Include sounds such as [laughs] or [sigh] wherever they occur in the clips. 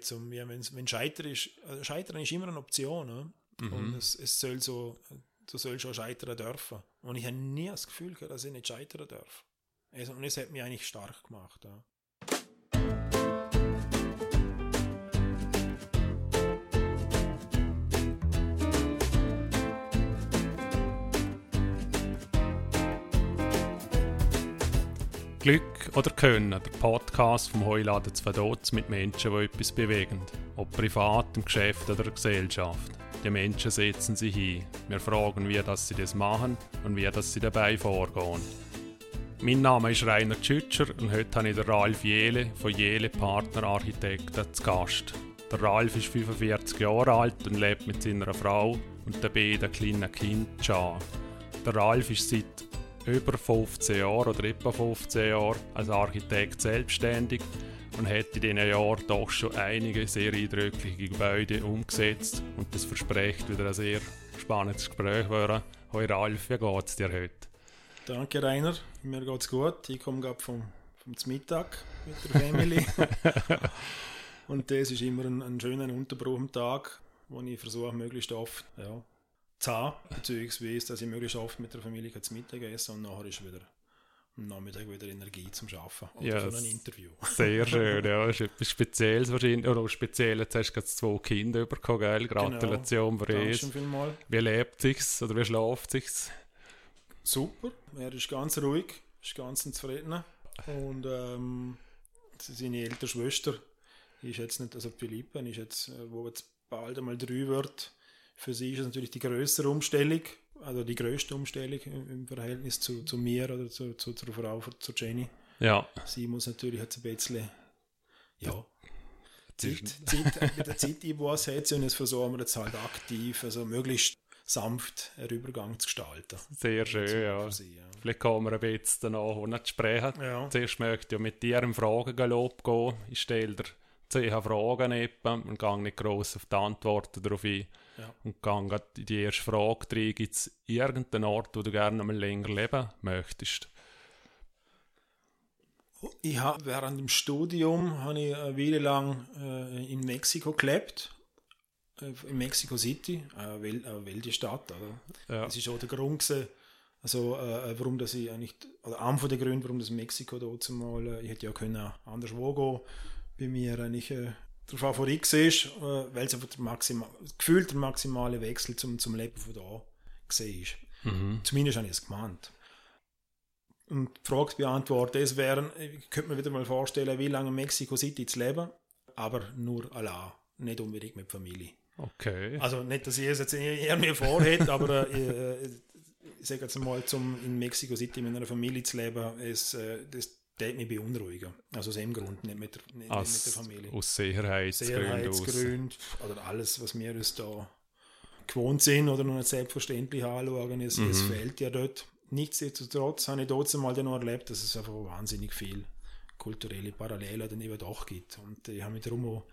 Zum, ja, wenn, wenn Scheitern ist, äh, Scheitern ist immer eine Option. Ne? Mhm. Und es, es soll so, du sollst schon scheitern dürfen. Und ich habe nie das Gefühl gehabt, dass ich nicht scheitern darf. Also, und es hat mich eigentlich stark gemacht. Ja. Glück oder Können, der Podcast vom Heuladen zu Vaduz mit Menschen, die etwas bewegen. Ob privat, im Geschäft oder der Gesellschaft. Die Menschen setzen sich hin. Wir fragen, wie das sie das machen und wie das sie dabei vorgehen. Mein Name ist Rainer Tschütscher und heute habe ich den Ralf Jele von Jele Partner Architekten zu Gast. Der Ralf ist 45 Jahre alt und lebt mit seiner Frau und den beiden kleinen Kindern. Der Ralf ist seit über 15 Jahren oder etwa 15 Jahre als Architekt selbstständig und hat in diesen Jahren doch schon einige sehr eindrückliche Gebäude umgesetzt und das verspricht wieder ein sehr spannendes Gespräch werden. Hoi Ralf, wie geht es dir heute? Danke Rainer, mir geht es gut. Ich komme gerade vom, vom Mittag mit der Family [laughs] und das ist immer ein, ein schöner Unterbruch am Tag, wo ich versuche möglichst oft ja, zu haben, beziehungsweise dass ich möglichst oft mit der Familie zu Mittag esse und nachher ist wieder am Nachmittag wieder Energie zum Arbeiten oder ja, für ein Interview. [laughs] Sehr schön, ja. Das ist etwas Spezielles wahrscheinlich. Oder speziell, jetzt hast du gerade zwei Kinder bekommen, gell? Genau. Gratulation, genau. Wie lebt sich's oder wie schläft sich's? Super, er ist ganz ruhig, ist ganz zufrieden. Und ähm, seine ältere Schwester ist jetzt nicht, also Philippa, ist jetzt, äh, wo jetzt bald einmal drei wird, für sie ist es natürlich die größere Umstellung, also die größte Umstellung im, Verhältnis zu, zu mir oder zu, zu, zur Frau, zu Jenny. Ja. Sie muss natürlich jetzt ein bisschen, ja, Zeit, Zeit, mit der Zeit einbauen und jetzt versuchen wir jetzt halt aktiv, also möglichst sanft einen Übergang zu gestalten. Sehr schön, ja. Sie, ja. Vielleicht kommen wir ein bisschen danach noch zu sprechen. Ja. Zuerst möchte ich mit dir im Fragengalopp gehen. Ich stelle dir zehn Fragen eben und gehe nicht gross auf die Antworten darauf ein. Ja. Und gehe in die erste Frage rein. Gibt es irgendeinen Ort, wo du gerne mal länger leben möchtest? Ich habe während dem Studium habe ich eine Weile lang äh, in Mexiko gelebt. Äh, in Mexico City, eine, Welt, eine Weltstadt. Oder? Ja. Das ist auch der Grund, gewesen, also, äh, warum dass ich eigentlich, oder einer der Gründe, warum das Mexiko dort mal, äh, ich hätte ja können anderswo gehen, bei mir eigentlich äh, der Favorit war, äh, weil es einfach der maximal, gefühlt der maximale Wechsel zum, zum Leben von da ist. Mhm. Zumindest habe ich es gemeint. Und die Frage beantworten, es wären, ich könnte mir wieder mal vorstellen, wie lange in Mexico City zu leben, aber nur allein, nicht unbedingt mit Familie. Okay. Also nicht, dass ich es jetzt irgendwie vorhätte, [laughs] aber äh, ich sage jetzt mal, zum in Mexico City mit einer Familie zu leben, ist, äh, das das mich beunruhigen. Also aus dem Grund, nicht mit der, nicht, Als, mit der Familie. Aus Sicherheitsgründen. Sicherheitsgründen oder alles, was wir uns da gewohnt sind oder noch nicht selbstverständlich anschauen. Es, mhm. es fehlt ja dort. Nichtsdestotrotz habe ich trotzdem mal noch erlebt, dass es einfach wahnsinnig viel kulturelle Parallelen dann eben doch gibt. Und ich habe mich darum auch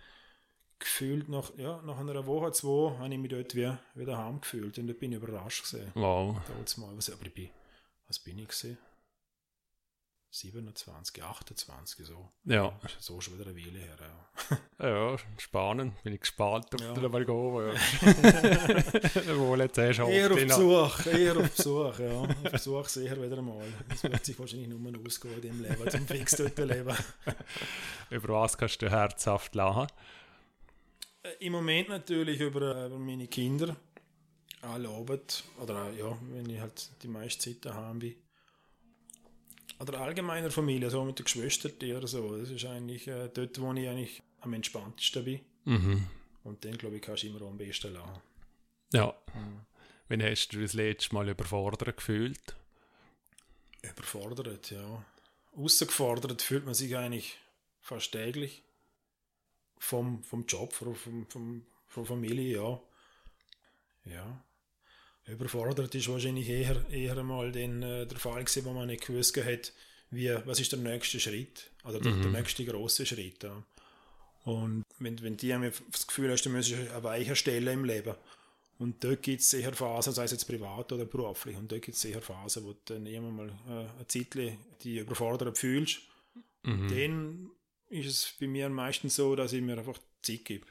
gefühlt, nach, ja, nach einer Woche, zwei, habe ich mich dort wieder, wieder heim gefühlt und da bin ich überrascht gesehen. Wow. Mal, was, aber ich bin, was bin ich gesehen? 27, 28 so. Ja. So schon wieder eine Weile her. Ja, [laughs] ja spannend. Bin ich gespannt, ob ja. du da mal gehen ja. [laughs] [laughs] Wohl jetzt hast Eher auf Besuch, eher auf Besuch, ja. Auf Besuch sicher wieder mal. Das wird sich wahrscheinlich nur ausgehen in dem Leben, zum fix dort leben. über was kannst du herzhaft lachen? Äh, Im Moment natürlich über, über meine Kinder. Alle Abend, oder ja, wenn ich halt die meiste Zeit daheim bin oder allgemeiner Familie, so mit den Geschwistern oder so. Das ist eigentlich äh, dort, wo ich eigentlich am entspanntesten bin. Mhm. Und dann, glaube ich, kannst du immer am besten lachen. Ja. Mhm. Wann hast du das letzte Mal überfordert gefühlt? Überfordert, ja. Außergefordert fühlt man sich eigentlich fast täglich. Vom, vom Job, vom, vom, vom Familie, ja. Ja. Überfordert ist wahrscheinlich eher, eher einmal den, äh, der Fall gewesen, wo man nicht gewusst hat, wie, was ist der nächste Schritt, oder der, mhm. der nächste große Schritt. Ja. Und wenn, wenn die haben das Gefühl hast, du müsstest eine weiche Stelle im Leben. Und dort gibt es sicher Phasen, sei es jetzt privat oder beruflich, und dort gibt es sicher Phasen, wo du dann immer mal äh, eine Zeit die überfordert fühlst. Mhm. Dann ist es bei mir meistens so, dass ich mir einfach Zeit gebe.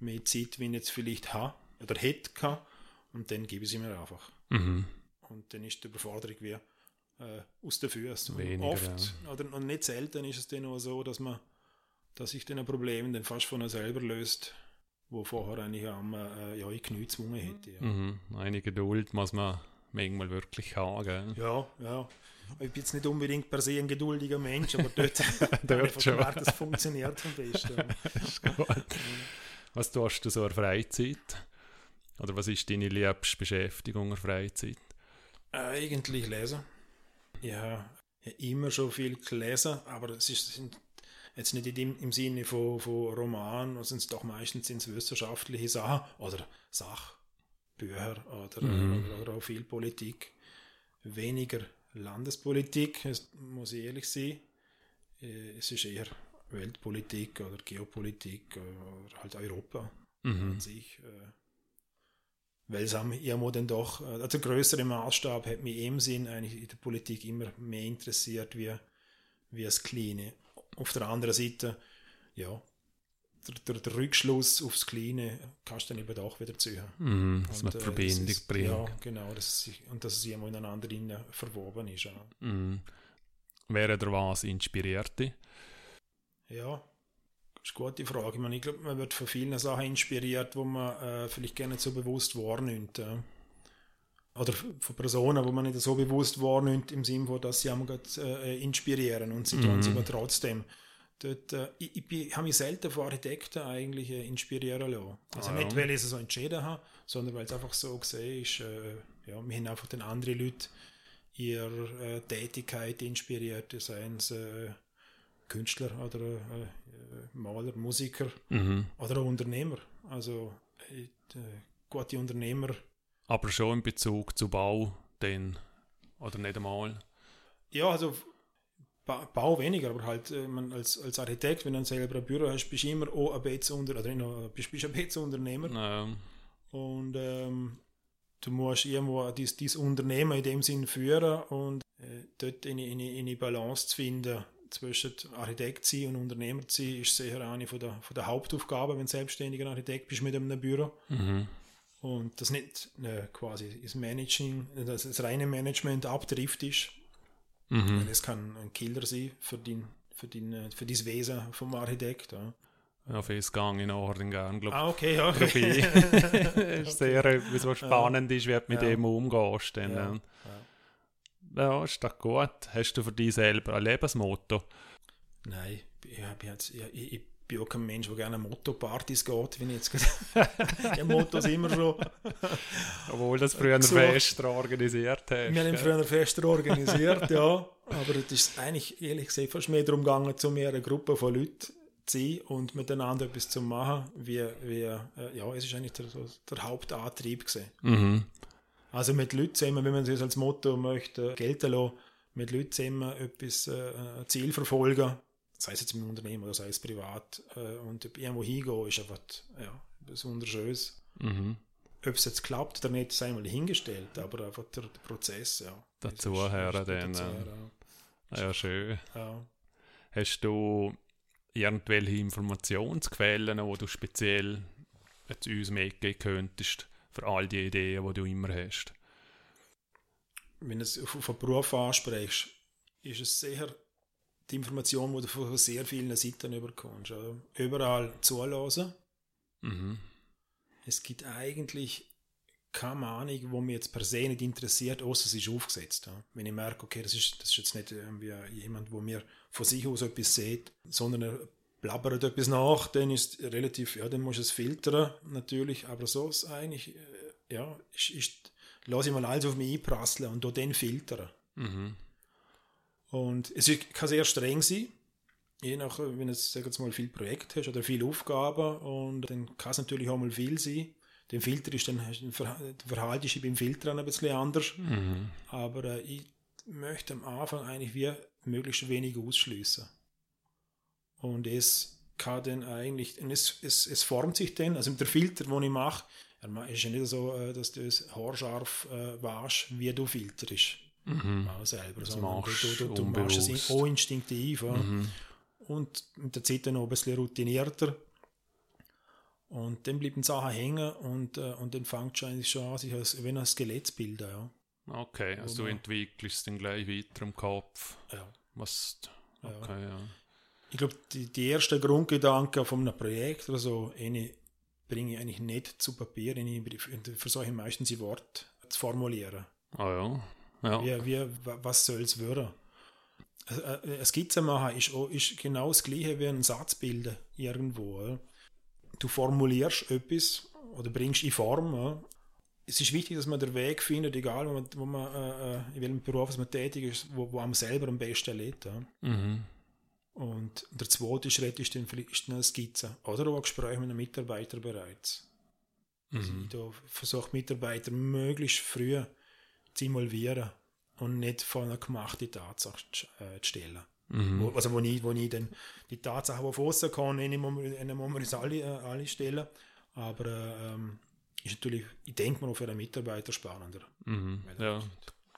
Mehr Zeit, wie ich jetzt vielleicht habe oder hätte gehabt, und dann gebe ich sie mir einfach. Mhm. Und dann ist die Überforderung wie äh, aus den Füßen. Weniger, Oft, oder und nicht selten ist es dann auch so, dass man, dass sich dann ein Problem dann fast von selber löst, wo vorher eigentlich am äh, ja, ich Knie gezwungen hätte. Ja. Mhm. Eine Geduld muss man manchmal wirklich haben. Gell? ja, ja. Ich bin jetzt nicht unbedingt per se ein geduldiger Mensch, aber dort, [laughs] [laughs] Dort schon. gemerkt, das funktioniert am besten. [laughs] Was tust du so in der Freizeit? Oder was ist deine liebste Beschäftigung in der Freizeit? Äh, eigentlich lesen. Ja, ich habe immer schon viel gelesen, aber es ist jetzt nicht dem, im Sinne von, von Roman, sondern es doch meistens sind es wissenschaftliche Sachen oder Sachbücher oder, Mhm. oder, oder auch viel Politik. Weniger Landespolitik, es muss ich ehrlich sein. Äh, Es ist eher Weltpolitik oder Geopolitik oder halt Europa Mhm. an sich. Äh, weil es haben irgendwo dann doch, äh, also der größere Maßstab hat mich im Sinn eigentlich in der Politik immer mehr interessiert wie, wie das Kleine. Auf der anderen Seite, ja, der, der, der Rückschluss aufs Kleine kannst du dann eben doch wieder ziehen. Mhm. Dass man Und, die äh, Verbindung das ist, bringt. Ja, genau, dass es und dass es irgendwo ineinander verwoben ist. Ja. Mhm. Wer oder was inspiriert dich? Ja, ist eine gute Frage. Ich, meine, ich glaube, man wird von vielen Sachen inspiriert, wo man äh, vielleicht gar nicht so bewusst wahrnimmt. Ja. Oder von Personen, wo man nicht so bewusst wahrnimmt, im Sinne von, dass sie einem grad, äh, inspirieren und sie Mhm. tun es aber trotzdem. Dort, äh, ich ich, habe mich selten von Architekten eigentlich äh, inspirieren lassen. Also Ah, nicht, ja. weil ich es so entschieden habe, sondern weil es einfach so gesehen ist, äh, ja, wir haben einfach den anderen Leute ihre äh, Tätigkeit inspiriert, seien es äh, Künstler oder äh, äh, Maler, Musiker Mhm. oder auch Unternehmer. Also äh, gute Unternehmer. Aber schon in Bezug zu Bau, dann. Oder nicht einmal. Ja, also ba Bau weniger, aber halt man als, als Architekt, wenn du selber ein Büro hast, bist du immer auch ein noch, bist, bist ein bisschen Unternehmer. Ähm, Und ähm, du musst irgendwo dieses dies Unternehmen in dem Sinn führen und äh, dort eine, eine, eine Balance zu finden zwischen Architekt sein und Unternehmer sein, ist sicher eine von der, von der Hauptaufgaben, wenn du selbstständiger Architekt bist mit einem Büro. mhm. Und das nicht äh, quasi das Managing, das, das reine Management abtrifft ist. Mhm. Das kann ein Killer sein für, den, für, den, äh, für das Wesen vom Architekt. Ja. Ja, fürs Gang in Ordnung glaube Ah, okay, ich. [laughs] Dabei. [laughs] ist sehr etwas, was spannend ist, wie du mit Ja. dem umgehst. Dann, Ja. ja. Ja, ist doch gut. Hast du für dich selber ein Lebensmotto? Nein, ich, jetzt, ich, ich, ich bin auch kein Mensch, der gerne Motto-Partys geht, wenn ich jetzt gerade. [laughs] ja, Mottos immer schon. Obwohl das früher ein So. Fest organisiert hast. Wir haben gell? früher Fester organisiert, ja. Aber es ist eigentlich, ehrlich gesagt, fast mehr darum gegangen, zu mehr eine Gruppe von Leuten zu sein und miteinander etwas zu machen, wie, wie äh, ja, es ist eigentlich der, der Hauptantrieb gewesen. Mhm. Also mit Leuten zusammen, wenn man das als Motto möchte, gelten lassen, mit Leuten zusammen etwas, äh, ein Ziel verfolgen, sei es jetzt im Unternehmen oder sei es privat, äh, und irgendwo hingehen, ist einfach ja, besonders schönes. Mhm. Ob es jetzt klappt oder nicht, sei mal hingestellt, aber einfach der, der Prozess, ja. Das ist- Dazuhören ist dann, dazuhören, Ja, schön. ja. Hast du irgendwelche Informationsquellen, wo du speziell jetzt uns mitgeben könntest für all die Ideen, die du immer hast? Wenn du es auf, einen Beruf ansprichst, ist es sicher die Information, die du von sehr vielen Seiten überkommst. Überall zulassen. Mhm. Es gibt eigentlich keine Meinung, die mich jetzt per se nicht interessiert, außer es ist aufgesetzt. Ja. Wenn ich merke, okay, das ist, das ist jetzt nicht irgendwie jemand, wo mir von sich aus etwas sieht, sondern er blabbert etwas nach, dann ist es relativ, ja, dann muss ich es filtern, natürlich, aber so ist eigentlich, äh, ja, ist, ist, lasse ich mal alles auf mich einprasseln und dann filtern. Mhm. Und es kann sehr streng sein, je nach, wenn du sag jetzt mal, viel Projekt hast oder viele Aufgaben und dann kann es natürlich auch mal viel sein. Den Filter ist dann, hast du- Verha- der Verhalt ist beim Filtern ein bisschen anders, Mhm. aber äh, ich möchte am Anfang eigentlich wie möglichst wenig ausschließen. Und es kann dann eigentlich, es, es, es formt sich dann, also mit der Filter, den ich mache, ma- ist ja nicht so, äh, dass du es haarscharf äh, waschst, wie du filterst. Mhm. Auch selber. Das sondern machst du, du, du machst es auch instinktiv. Ja. Mhm. Und mit der Zeit dann auch ein bisschen routinierter. Und dann bleiben Sachen hängen und, äh, und dann fängt es eigentlich schon an, sich als, wenn ein Skelett zu bilden. Ja. Okay, also du entwickelst dann gleich weiter im Kopf. Ja. Was, okay, ja. ja. Ich glaube, die, die ersten Grundgedanken von einem Projekt oder so, eine bringe ich eigentlich nicht zu Papier, ich versuche meistens in Wort zu formulieren. Ah ja. ja. Wie, wie, was soll es werden? Eine Skizze machen ist, auch, ist genau das gleiche wie ein Satz bilden irgendwo. Du formulierst etwas oder bringst in Form. Es ist wichtig, dass man den Weg findet, egal wo man, wo man äh, äh in welchem Beruf man tätig ist, wo, wo einem selber am besten lebt. Mhm. Und der zweite Schritt ist dann vielleicht eine Skizze oder auch ein Gespräch mit einem Mitarbeiter bereits. Mhm. Also ich versuche Mitarbeiter möglichst früh zu involvieren und nicht vor eine gemachte Tatsache zu, äh, stellen. Mhm. Wo, also wo ich, wo ich dann die Tatsachen, die auf außen kommen, in einem Moment alle, äh, alle stellen. Aber ähm, ist natürlich, ich denke mal, für einen Mitarbeiter spannender. Mhm. Ja,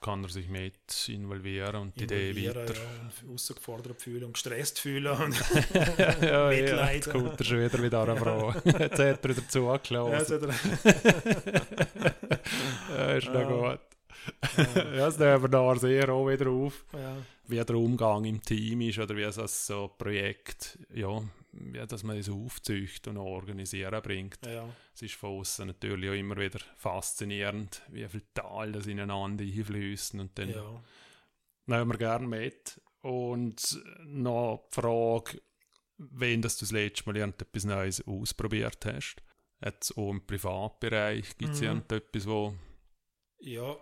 kann er sich mit involvieren und die Idee weiter. Ja, und herausgefordert fühlen und gestresst fühlen und [laughs] [laughs] ja, Mitleid. Ja, kommt er schon wieder mit einer Frau. [laughs] jetzt hat er wieder zugelassen. Ja, ist noch gut. ja, das nehmen wir da sehr auch wieder auf. Wie der Umgang im Team ist oder wie das so Projekt, ja, wie dass man das aufzücht und organisieren bringt. Ja. Es ist von außen natürlich auch immer wieder faszinierend, wie viel Tal das ineinander einfließen und dann ja. nehmen wir gerne mit. Und noch die Frage, wenn das du das letzte Mal irgendetwas Neues ausprobiert hast. Jetzt auch im Privatbereich gibt es mhm. irgendetwas, wo... Ja,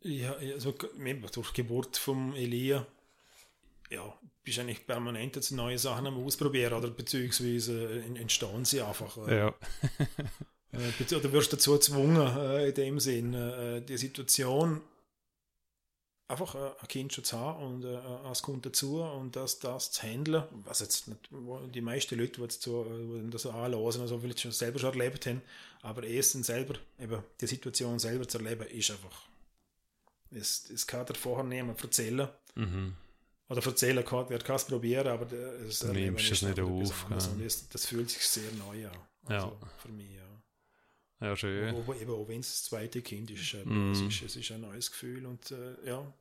ja, also durch die Geburt von Elia ja, bist eigentlich permanent jetzt neue Sachen am Ausprobieren oder beziehungsweise entstehen sie einfach. Ja. [laughs] äh, oder wirst dazu gezwungen, äh, in dem Sinn, äh, die Situation einfach ein Kind schon zu haben und es kommt dazu und das, das zu handeln, was jetzt nicht, die meisten Leute, die, jetzt so, die das anlassen, also vielleicht schon selber schon erlebt haben, aber erstens selber, eben die Situation selber zu erleben, ist einfach es, es kann dir vorher niemand erzählen. Mhm. Oder erzählen kann, wer kann es probieren, aber es du nimmst es nicht auf. Ja. Das, das, fühlt sich sehr neu an. Also ja. Für mich, ja. Ja, schön. Aber, eben, auch wenn es das zweite Kind ist, mm. es ist, es ist ein neues Gefühl und äh, ja,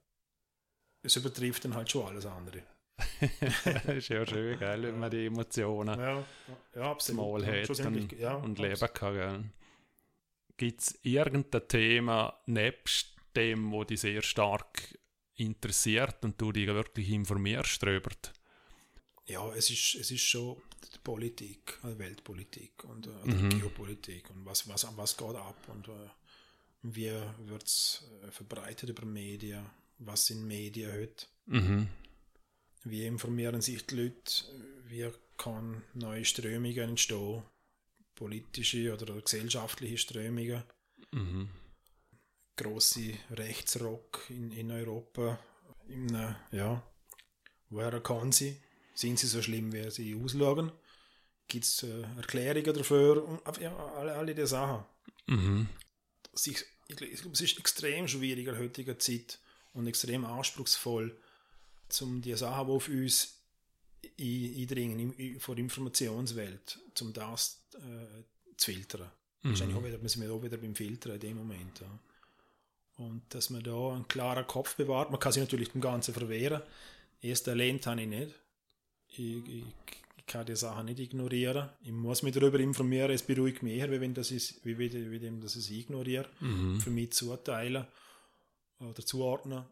es übertrifft dann halt schon alles andere. [laughs] ist ja schön, gell, wenn man die Emotionen ja, ja, absolut. mal hat und, ja, und leben kann. Gibt es irgendein Thema nebst dem, wo dich sehr stark interessiert und du dich wirklich informierst darüber? Ja, es ist, es ist schon die Politik, die Weltpolitik und äh, mhm. Geopolitik und was, was, was geht ab und äh, wie wird es äh, verbreitet über Medien, was sind Medien heute, mhm. wie informieren sich die Leute, wie kann neue Strömungen entstehen, politische oder gesellschaftliche Strömungen. Mhm große Rechtsrock in, in Europa. In, äh, ja, woher kann sie? Sind sie so schlimm, wie sie auslösen? Gibt es äh, Erklärungen dafür? Und, ja, alle, alle diese Sachen. Mhm. Ich, ich, ich glaube, es ist extrem schwierig in heutiger Zeit und extrem anspruchsvoll, um die Sachen, die auf uns eindringen, in, von der Informationswelt, um das äh, zu filtern. Mhm. Wahrscheinlich auch wieder, wir sind auch wieder beim Filtern in dem Moment. Ja. Und dass man da einen klaren Kopf bewahrt. Man kann sich natürlich dem Ganzen verwehren. Erst erlehnt habe ich nicht. Ich, ich, ich, kann die Sachen nicht ignorieren. Ich muss mich darüber informieren. Es beruhigt mich eher, wie wenn das ist, wie, wie, wie dem, dass ich es ignoriere. Mhm. Für mich zuteilen oder zuordnen.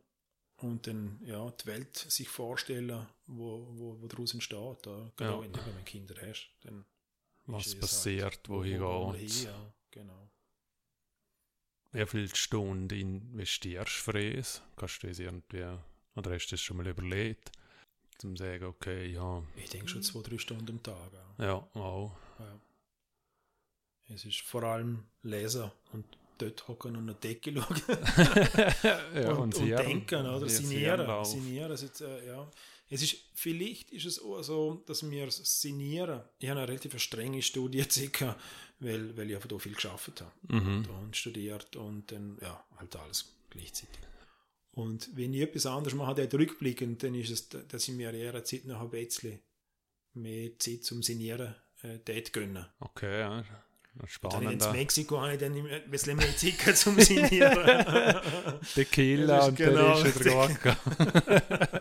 Und dann ja, die Welt sich vorstellen, wo, wo, wo daraus entsteht. Ja. Genau, wenn du Kinder hast. Dann Was passiert, halt, wo, wo ich gehe. Ja, genau. Wie viele Stunden investierst du für es? Kannst du das irgendwie, oder hast du das schon mal überlegt? Zum sagen, okay, ja. Ich denke schon zwei, drei Stunden am Tag. Ja, ja wow. Ja. Es ist vor allem Lesen und dort hocken und eine Decke [laughs] schauen. ja, und, und, und denken, oder? Sinieren. Sinieren. Jetzt, äh, ja. Es ist, vielleicht ist es auch so, dass wir sinieren. Ich habe eine relativ strenge Studie gehabt, weil, weil ich einfach da viel geschafft habe mhm. und studiert und dann, ja, halt alles gleichzeitig. Und wenn ich etwas anderes mache, dort rückblickend, dann ist es, dass ich mir eher Zeit noch ein bisschen mehr Zeit zum Sinieren äh, dort gönnen. Okay, ja. Spannend. Dann in Mexiko habe ich dann ein bisschen mehr Ticket zum Signieren. [laughs] Tequila und genau, dann ist er [laughs]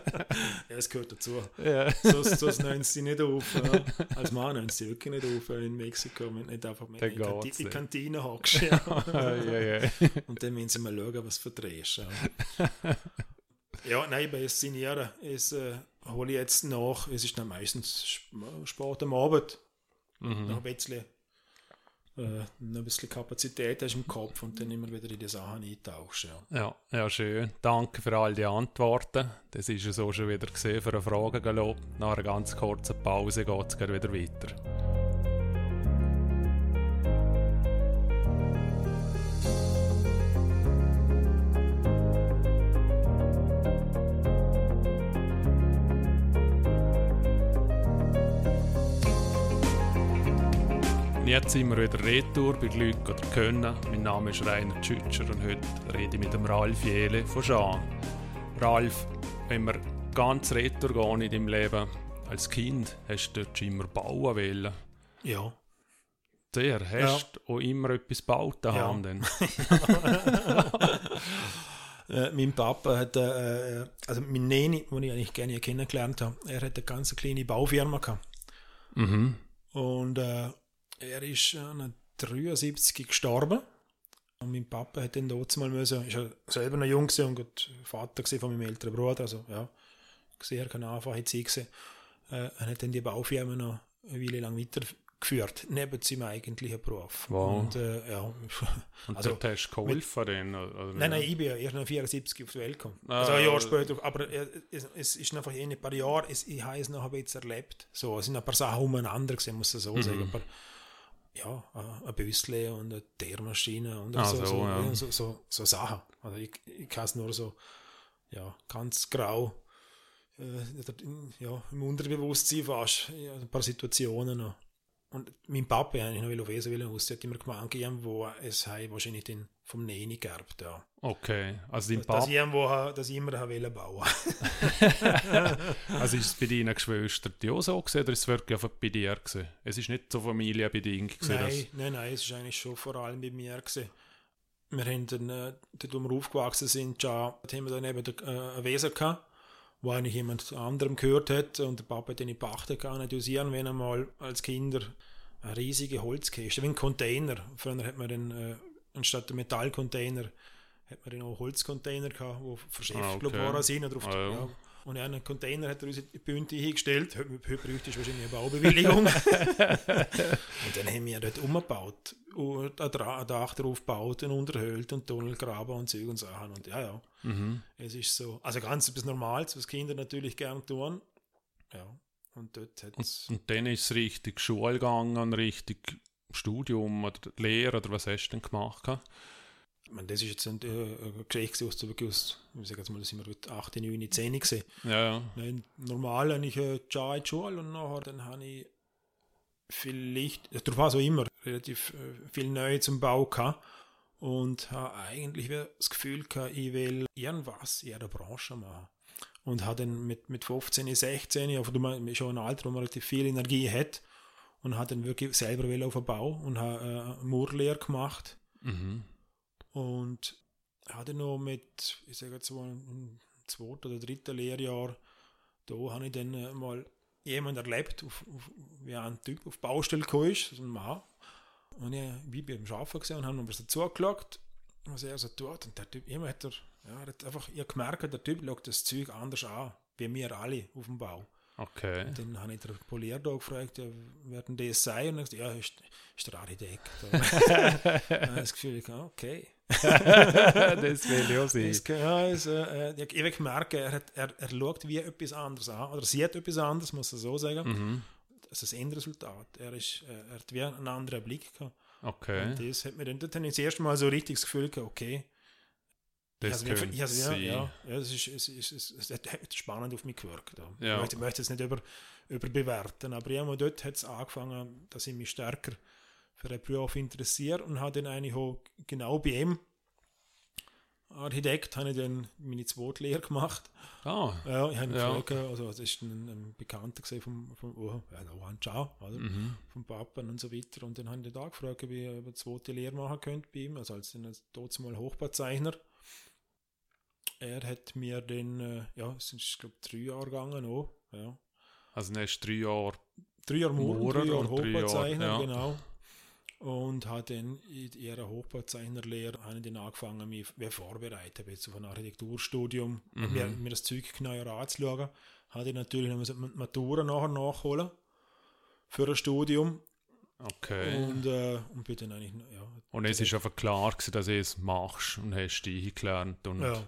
es gehört dazu. Ja. So, so nennen sie nicht auf. Ja. Als Mann nennen sie wirklich nicht auf in Mexiko, wenn nicht einfach mehr in, in Kantine hockst. [laughs] Ja. ja, ja, Und dann müssen sie mal schauen, was du verdrehst. Ja, [laughs] ja nein, bei Signieren ist, äh, hole ich jetzt nach, es ist dann meistens Sport am Abend. Mhm. Noch ein bisschen äh, ein bisschen Kapazität hast im Kopf und dann immer wieder in die Sachen eintauchst. Ja. ja, ja, schön. Danke für all die Antworten. Das ist es auch schon wieder gesehen für eine Frage. Nach einer ganz kurzen Pause geht es wieder weiter. Jetzt sind wir wieder retour bei Glück oder Können. Mein Name ist Rainer Tschütscher und heute rede ich mit dem Ralf Jele von Schaan. Ralf, wenn wir ganz retour gehen in deinem Leben, als Kind hast du dort immer bauen wollen. Ja. Sehr, hast du ja. auch immer etwas gebaut daheim [laughs] ja. äh, mein Papa hat, äh, also mein Neni, den ich eigentlich gerne kennengelernt habe, er hat eine ganz kleine Baufirma gehabt. Mhm. Und äh, er ist an 73 gestorben. Und mein Papa hat dann dort mal müssen, ist er selber noch jung und gut Vater von meinem älteren Bruder, also ja, sehr keine einfache Zeit gewesen. Äh, er hat dann die Baufirma noch eine Weile lang weitergeführt, neben seinem eigentlichen Beruf. Wow. Und, äh, ja, [laughs] und also, dort hast du geholfen denn, oder Nein, nein, ich bin ja erst nach 74 auf die Welt gekommen. Ah, also ein Jahr später, aber äh, es, es, ist einfach in ein paar Jahren, es, ich habe es noch ein bisschen erlebt. So, es sind ein paar Sachen umeinander gewesen, muss ich so mhm. sagen. Aber ja, ein Büssle und eine Teermaschine und ah, so, so, ja. so, so, so, Sachen. Also ich, ich kann es nur so ja, ganz grau äh, ja, im Unterbewusstsein fast, ja, ein paar Situationen noch. Und mein Papa, ich noch will auf Wesen will, hat immer gemeint, wo es wahrscheinlich den vom Neni geerbt, ja. Okay, also dein Papa... Dass ich, irgendwo, dass ich immer wollte bauen [laughs] [laughs] Also ist es bei deinen Geschwistern auch so gewesen, oder ist es wirklich einfach bei dir gewesen? Es ist nicht so familienbedingt gewesen, Nein, dass... nein, nein, es ist eigentlich schon vor allem bei mir gewesen. Wir haben dann, äh, dort wo wir aufgewachsen sind, schon, haben wir dann eben äh, ein Wesen gehabt, wo eigentlich jemand anderem gehört hat und der Papa hat dann in Pachte gegangen, wenn einmal als Kinder eine riesige Holzkiste, wie ein Container. Früher hat man dann... Äh, anstatt der Metallcontainer hat man dann auch Holzcontainer gehabt, die verschärft ah, okay. sind. Oder auf ah, ja. Ja. Und einen Container hat er uns in die Bühne hingestellt. Heute bräuchte ich wahrscheinlich eine Baubewilligung. [laughs] und dann haben wir dort umgebaut. Dach drauf gebaut und unterhöhlt und Tunnel graben und Zeug und Sachen. Und ja, ja. Mhm. Es ist so. Also ganz etwas Normales, was Kinder natürlich gern tun. Ja. Und dort hat's und, und dann ist es richtig Schule gegangen, richtig Studium oder Lehre oder was hast du denn gemacht? Ich meine, das ist jetzt ein, äh, ein Geschichte aus, ich sage jetzt mal, da sind wir 8, 9, 10 gesehen. Ja, ja. Normal habe ich äh, in die Schule und nachher dann habe ich vielleicht, da war so immer relativ äh, viel neu zum Bau gehabt und habe eigentlich das Gefühl gehabt, ich will irgendwas in der Branche machen. Und habe dann mit, mit 15, 16, also schon ein Alter, wo man relativ viel Energie hat, und habe dann wirklich selber auf den Bau und habe äh, Murlehre gemacht. Mhm. Und hatte noch mit, ich sage jetzt mal, im zweiten oder dritten Lehrjahr, da habe ich dann äh, mal jemanden erlebt, auf, auf, wie ein Typ auf Baustelle gekommen ist, so ein Mann. Und ich, wie beim Arbeiten gesehen und haben mir was dazu geschaut, was er so tut. Und der Typ, immer hat er, ja, hat einfach, ich gemerkt, der Typ schaut das Zeug anders an, wie wir alle auf dem Bau. Okay. Und dann habe ich den Polier da gefragt, ja, wer denn das sei? Und er gesagt, ja, ist, Architekt. [laughs] dann habe das Gefühl, okay. [laughs] das will ich auch sehen. Das, also, äh, ich merke, er, hat, er, er schaut wie etwas anderes an, oder sieht etwas anderes, muss ich so sagen. Mhm. Das ist das Endresultat. Er, ist, äh, er hat wie einen anderen Blick gehabt. Okay. Und das hat mir dann, dann das erste Mal so richtig das Gefühl gehabt, okay, das also, ich, also, ja, ja, ja, es ist, es ist, es hat spannend auf mich gewirkt. Ja. Ich, möchte, möchte es nicht über, überbewerten, aber ja, dort hat es angefangen, dass ich mich stärker für den Beruf interessiere und habe dann eigentlich auch genau bei ihm Architekt habe ich dann meine zweite Lehre gemacht. Ah. Ja, ich habe ja. gefragt, also das ist ein, ein Bekannter gesehen vom, vom oh, ja, Johann Ciao, oder? Mhm. vom Papa und so weiter. Und dann habe ich da gefragt, wie ich eine zweite Lehre machen könnte bei ihm, also als dort mal Hochbauzeichner. Er hat mir dann, äh, ja, es sind, glaube drei Jahre gegangen auch, ja. Also dann hast drei Jahre Drei Jahre Maurer, drei Jahre Hochbauzeichner, ja. genau und habe dann in ihrer Hochbauzeichnerlehre dann angefangen, mich vorbereiten auf ein Architekturstudium, mhm. mir, mir das Zeug genauer anzuschauen. Habe ich natürlich noch die Matura nachher nachholen für ein Studium. Okay. Und, äh, und bin dann eigentlich, ja. Und es ist einfach klar gewesen, dass du es machst und hast dich gelernt und ja.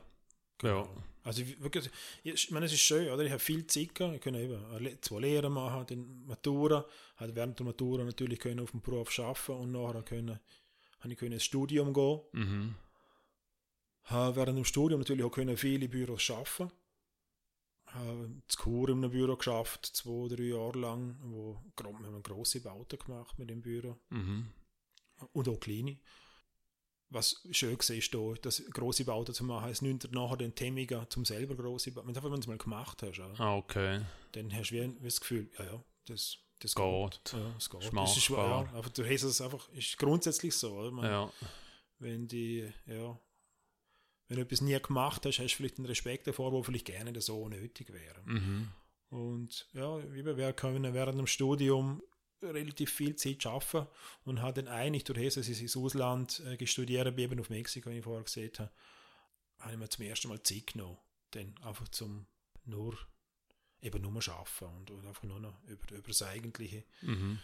Genau. ja. Also wirklich, ich meine, es ist schön, oder? Ich habe viel Zeit gehabt, ich konnte eben zwei Lehren machen, dann Matura, habe während der Matura natürlich können auf dem Beruf arbeiten und nachher können, habe ich können ins Studium gehen. Mhm. Habe während dem Studium natürlich auch können viele Büros arbeiten. Habe das Kur in einem Büro geschafft, zwei, drei Jahre lang, wo wir haben grosse Bauten gemacht mit dem Büro. Mhm. Und auch kleine was schön war, ist da, das grosse Bauten zu machen. Es nimmt nachher den Temmiger zum selber grosse Bauten. Wenn du es mal gemacht hast, ja, ah, okay. dann hast du wie, wie das Gefühl, ja, ja, das, das geht. geht. Ja, das geht. Das ist, ja, aber du hast es einfach, ist grundsätzlich so. Man, ja. Wenn die, ja, wenn du etwas nie gemacht hast, hast du vielleicht einen Respekt davor, wo vielleicht gerne so nötig wäre. Mhm. Und ja, wie wir können während dem Studium relativ viel Zeit arbeiten und habe dann eigentlich durch das, dass ich ins Ausland äh, studiert bin, eben auf Mexiko, wie ich vorher gesehen habe, habe ich mir zum ersten Mal Zeit genommen, dann einfach zum nur eben nur arbeiten und, und einfach nur noch über, über das Eigentliche. Mhm.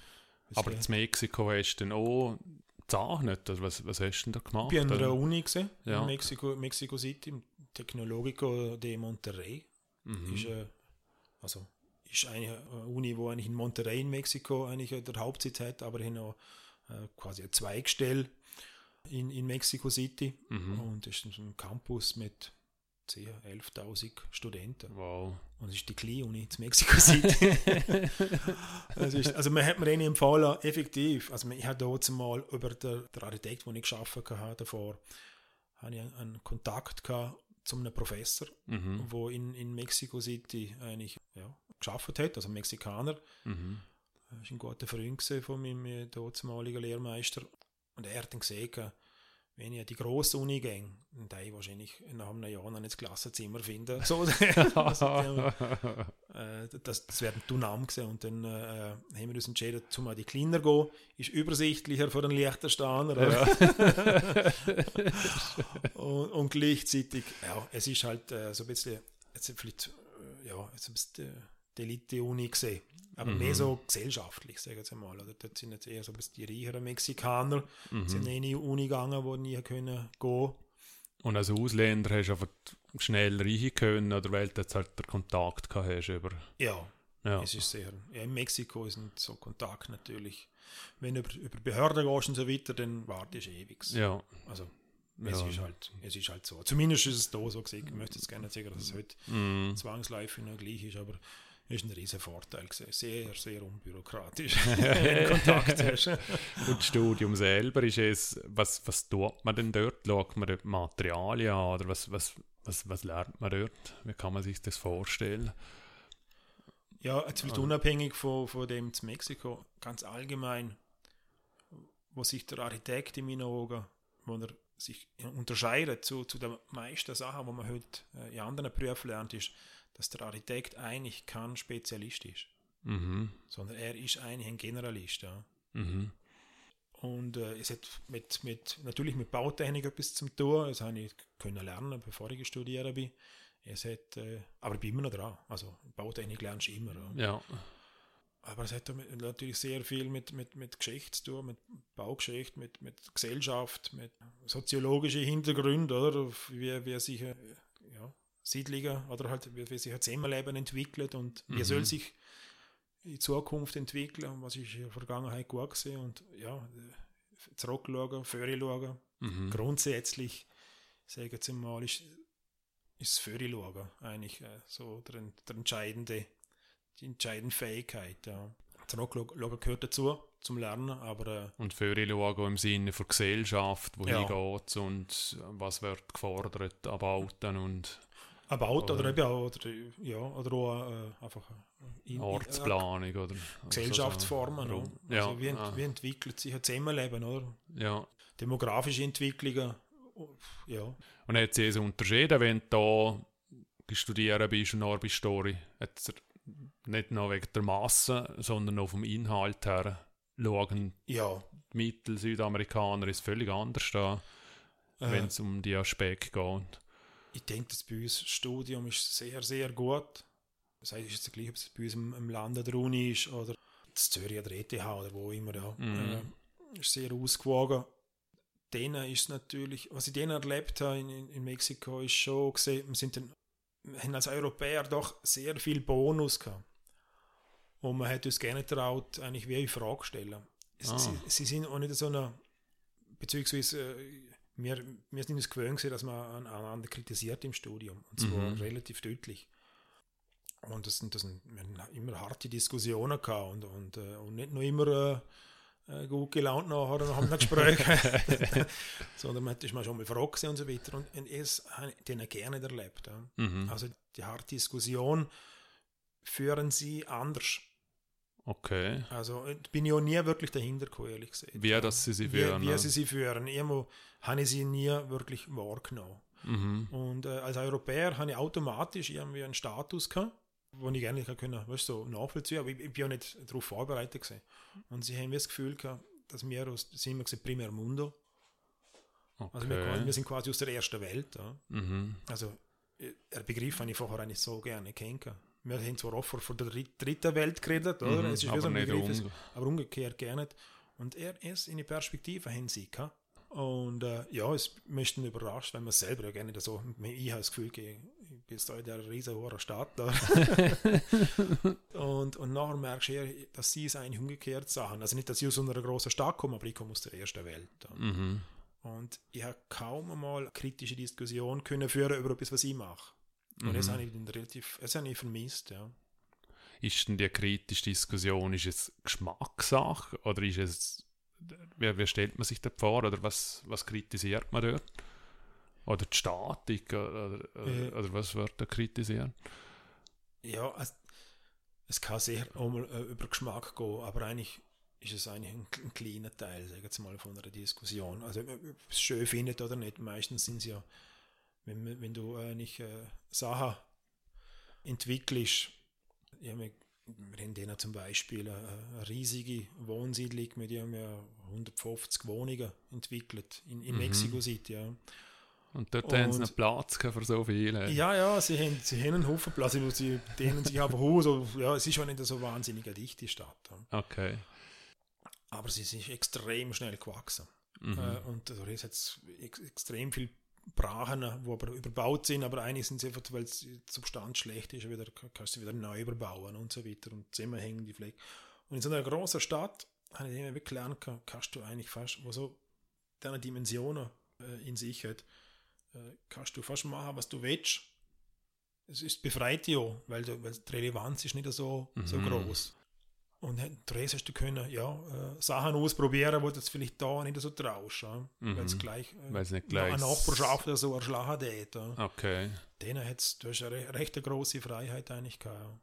Aber in Mexiko hast du dann auch gezeichnet, also was, was hast du denn da gemacht? Ich bin an der Uni gesehen, ja. in Mexico, Mexico City, im Tecnológico de Monterrey. Mhm. Ist, äh, also ist eine Uni, wo eigentlich in Monterrey in Mexiko eigentlich der Hauptsitz hat, aber hier noch äh, quasi ein Zweigstell in, in Mexico City mhm. und ist ein Campus mit 10.000, 11.000 Studenten. Wow. Und es ist die kleine Uni in Mexico City. [laughs] ist, also man hat mir eine empfohlen, effektiv, also ich hatte dort mal über den, den Architekt, den ich geschaffen habe davor, habe ich einen Kontakt gehabt zu einem Professor, mhm. wo in, in Mexico City eigentlich ja, geschafft hat, also Mexikaner. Mhm. Das war ein guter Freund von meinem damaligen Lehrmeister. Und er hat dann gesehen, wenn ich an die grosse Uni gehe, dann ich wahrscheinlich nach einem Jahr noch nicht das Klassenzimmer finden. [laughs] So, [laughs] also, äh, das, das wäre ein Tunam gewesen. Und dann äh, haben wir uns entschieden, zum die kleiner gehen. Ist übersichtlicher für den Liechtensteiner. Ja. [laughs] und, und, gleichzeitig, ja, es ist halt äh, so ein bisschen, jetzt vielleicht, äh, ja, jetzt ein bisschen, äh, die Elite-Uni gesehen. Aber mhm. mehr so gesellschaftlich, sagen wir mal. Oder dort sind jetzt eher so die reicheren Mexikaner, mhm. sind in eine Uni gegangen, die nie können gehen Und als Ausländer hast du einfach schnell rein können, oder weil du jetzt halt den Kontakt gehabt hast über... Ja, ja. es ist sehr... Ja, in Mexiko ist so Kontakt natürlich... Wenn du über, über Behörden gehst und so weiter, dann wartest du ewig. Ja. Also, es, ja. ist halt, es ist halt so. Zumindest ist es da so gesehen. Ich möchte jetzt gerne nicht sagen, dass es heute mm. zwangsläufig noch gleich ist, aber ist ein riesen Vorteil gewesen. Sehr, sehr unbürokratisch, [laughs] wenn Kontakt [laughs] hast. Und das Studium selber ist es, was, was tut man denn dort? Schaut man dort Materialien an oder was, was, was, was lernt man dort? Wie kann man sich das vorstellen? Ja, jetzt wird unabhängig von, von dem zu Mexiko, ganz allgemein, wo sich der Architekt in meinen Augen, wo er sich unterscheidet zu, zu den meisten Sachen, die man heute äh, in anderen Berufen lernt, ist, dass der Architekt eigentlich kein Spezialist ist, mhm. sondern er ist eigentlich ein Generalist. Ja. Mhm. Und äh, es hat mit, mit, natürlich mit Bautechnik etwas zu tun. Das habe ich können lernen, bevor ich studiert bin. Es hat, äh, aber ich bin immer noch dran. Also Bautechnik lernst du immer. Ja. ja. Aber es hat natürlich sehr viel mit, mit, mit Geschichte zu tun, mit Baugeschichte, mit, mit Gesellschaft, mit soziologischen Hintergründen, oder? Wie, wie sich äh, ja, Siedlungen oder halt, wie, wie sich ein Zusammenleben entwickelt und wie mhm. soll sich in Zukunft entwickeln und was ist in der Vergangenheit gut gesehen und ja, zurückschauen, vorher mhm. Grundsätzlich, sagen Sie mal, ist, ist Vorher eigentlich äh, so der, der entscheidende, die entscheidende Fähigkeit. Ja. Zurückschauen gehört dazu, zum Lernen, aber... Äh, und schauen im Sinne von Gesellschaft, wohin ja. geht und was wird gefordert an Bauten und... An Bauten oder, oder eben auch, oder, ja, oder auch äh, einfach... In, äh, Ortsplanung oder... Gesellschaftsformen, so, also, ja, wie, ent, ja. wie entwickelt sich ein Zusammenleben, oder? Ja. Demografische Entwicklungen, ja. Und hat sie einen Unterschied, wenn du da studieren bist und noch bist Story, nicht nur wegen der Masse, sondern auch vom Inhalt her schauen. Ja. Mittel Südamerikaner ist völlig anders da, äh, wenn es um die Aspekte geht. Ich denke, das bei uns das Studium ist sehr, sehr gut. Das heißt, es ist gleich, ob es bei uns im, im Land der Uni ist oder das Zürich oder ETH oder wo immer, ja. Mhm. Äh, ist sehr ausgewogen. Denen ist natürlich, was ich denen erlebt habe in, in, in Mexiko, ist schon gesehen, wir sind dann, wir haben als Europäer doch sehr viel Bonus gehabt. Und man hätte uns gerne traut, eigentlich wie eine Frage stellen. Ah. Sie, sie, sind auch nicht so eine, beziehungsweise äh, wir, wir sind uns gewöhnt, dass man einander kritisiert im Studium. Und zwar mhm. relativ deutlich. Und das sind, das sind immer harte Diskussionen gehabt und, und, äh, und nicht nur immer äh, gut gelaunt nachher nach einem Gespräch, [laughs] [laughs] sondern man ist mal schon mal fragt und so weiter. Und, und es habe ich gerne erlebt. Ja. Mhm. Also die harte Diskussion führen sie anders. Okay. Also bin ich auch nie wirklich dahinter gekommen, ehrlich gesagt. Wie, dass sie sie führen. Wie, wie ne? sie sie führen. Irgendwo habe ich sie nie wirklich wahrgenommen. Mhm. Und äh, als Europäer habe ich automatisch irgendwie einen Status gehabt, wo ich gerne können, weißt, so nachvollziehen aber ich, ich bin ja nicht darauf vorbereitet gewesen. Und sie haben das Gefühl gehabt, dass wir aus, sind wir gesagt, primär Mundo. Okay. Also wir, wir, sind quasi aus der ersten Welt. Ja. Mhm. Also äh, der Begriff habe ich vorher eigentlich so gerne kennengelernt wir haben zwar oft von der dritten Welt geredet, oder? Mhm, es ist aber, so ein Begriff, um. aber umgekehrt gerne. Und er ist in die Perspektive Hinsicht. Und äh, ja, es mich überrascht, wenn man selber ja gerne so, ich habe das Gefühl, ich bin da in der riesen Stadt [laughs] und, und nachher merkst du eher, dass sie es eigentlich umgekehrt sagen. Also nicht, dass ich aus einer großen Stadt komme, aber ich komme aus der ersten Welt. Mhm. Und ich habe kaum einmal kritische Diskussion können führen über etwas, was ich mache. Und mhm. das habe ich dann relativ, das habe ich vermisst, ja. Ist denn die kritische Diskussion, ist es Geschmackssache oder ist es, wie, wie stellt man sich das vor oder was, was kritisiert man dort? Oder die Statik oder, oder, äh, oder was wird da kritisieren? Ja, es, es kann sehr um, äh, über Geschmack gehen, aber eigentlich ist es eigentlich ein, ein kleiner Teil, sagen wir mal, von einer Diskussion. Also, ob es schön findet oder nicht, meistens sind es ja wenn, wenn du äh, nicht äh, Sachen entwickelst, ja, wir, haben denen zum Beispiel eine, eine riesige Wohnsiedlung mit ja 150 Wohnungen entwickelt in, in mhm. Mexico City. Ja. Und dort und, haben sie einen Platz für so viele. Ja, ja, sie haben, sie haben einen Haufen Platz, sie dehnen sich einfach aus. Ja, es ist schon nicht so wahnsinnig eine dichte Stadt. Ja. Okay. Aber sie ist extrem schnell gewachsen. Mhm. Äh, und ist jetzt ex extrem viel Brachen, die aber überbaut sind, aber eigentlich sind sie einfach, weil die Substanz schlecht ist, wieder, kannst du wieder neu überbauen und so weiter und Zimmer hängen die Fleck. Und in so einer großen Stadt, habe ich immer wirklich gelernt, kannst du eigentlich fast, wo so deine Dimensionen äh, in sich hat, äh, kannst du fast machen, was du willst. Es ist befreit ja, weil, weil die Relevanz ist nicht so, mhm. so groß. Und Dres hast du können, ja, äh, Sachen ausprobieren, wo du jetzt vielleicht da nicht so traust, ja? mhm. weil es gleich, äh, nicht gleich eine Nachbarschaft oder so erschlagen hat. Ja? Okay. Denen hat's, du hast eine recht eine große Freiheit eigentlich gehabt. Ja.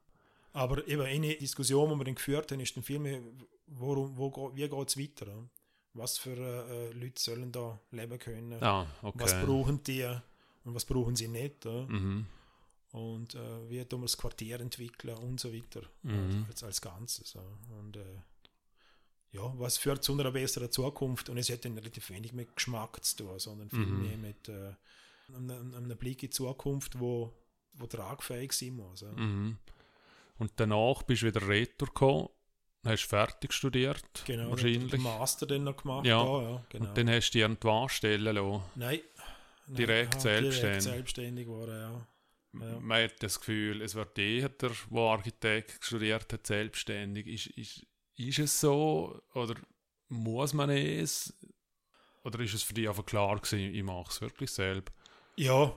Aber eben eine Diskussion, die wir dann geführt haben, ist dann viel mehr, worum, wo, wie geht es weiter? Ja? Was für äh, Leute sollen da leben können? Ah, okay. Was brauchen die und was brauchen sie nicht? Mhm und äh, wie tun wir das Quartier entwickeln und so weiter mhm. als, als Ganzes. Ja. Und äh, ja, was führt zu einer besseren Zukunft? Und es hat dann relativ wenig mit Geschmack zu tun, sondern viel mhm. mehr mit äh, einem, einem Blick in die Zukunft, wo, wo tragfähig sein muss. Ja. Mhm. Und danach bist du wieder retour gekommen, hast fertig studiert, genau, wahrscheinlich. Den Master dann noch gemacht. Ja, da, ja genau. und dann hast du irgendwo stellen lassen. Nein. Direkt nein, selbstständig. Direkt selbstständig geworden, ja. Ja. Man hat das Gefühl, es wird der, der Architekt studiert hat, selbstständig. Ist, ist, ist es so? Oder muss man es? Oder ist es für dich einfach klar gewesen, ich mache es wirklich selbst? Ja,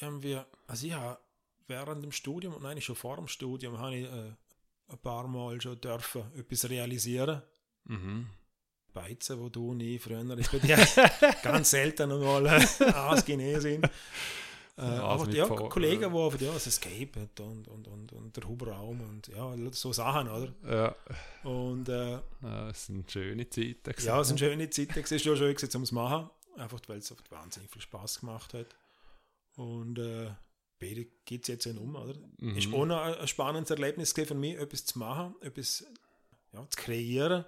haben wir, also ich habe während dem Studium und eigentlich schon vor dem Studium habe ich äh, ein paar Mal schon dürfen etwas realisieren. Mhm. Beizen, wo du nie früher ist bei dir ganz selten einmal ausgenäht sind. Äh, aber mit ja, Kollegen, die einfach ja, das Escape hat und, und, und, und der Hubraum und ja, so Sachen, oder? Ja, Und äh, ja, das sind schöne Zeiten. gewesen. ja, es sind schöne Zeiten, es ist ja schön gewesen, um es zu machen, einfach weil es wahnsinnig viel Spaß gemacht hat. Und äh, beide geht es jetzt ja um, oder? Mhm. Ist auch noch ein spannendes Erlebnis für mich, etwas zu machen, etwas ja, zu kreieren.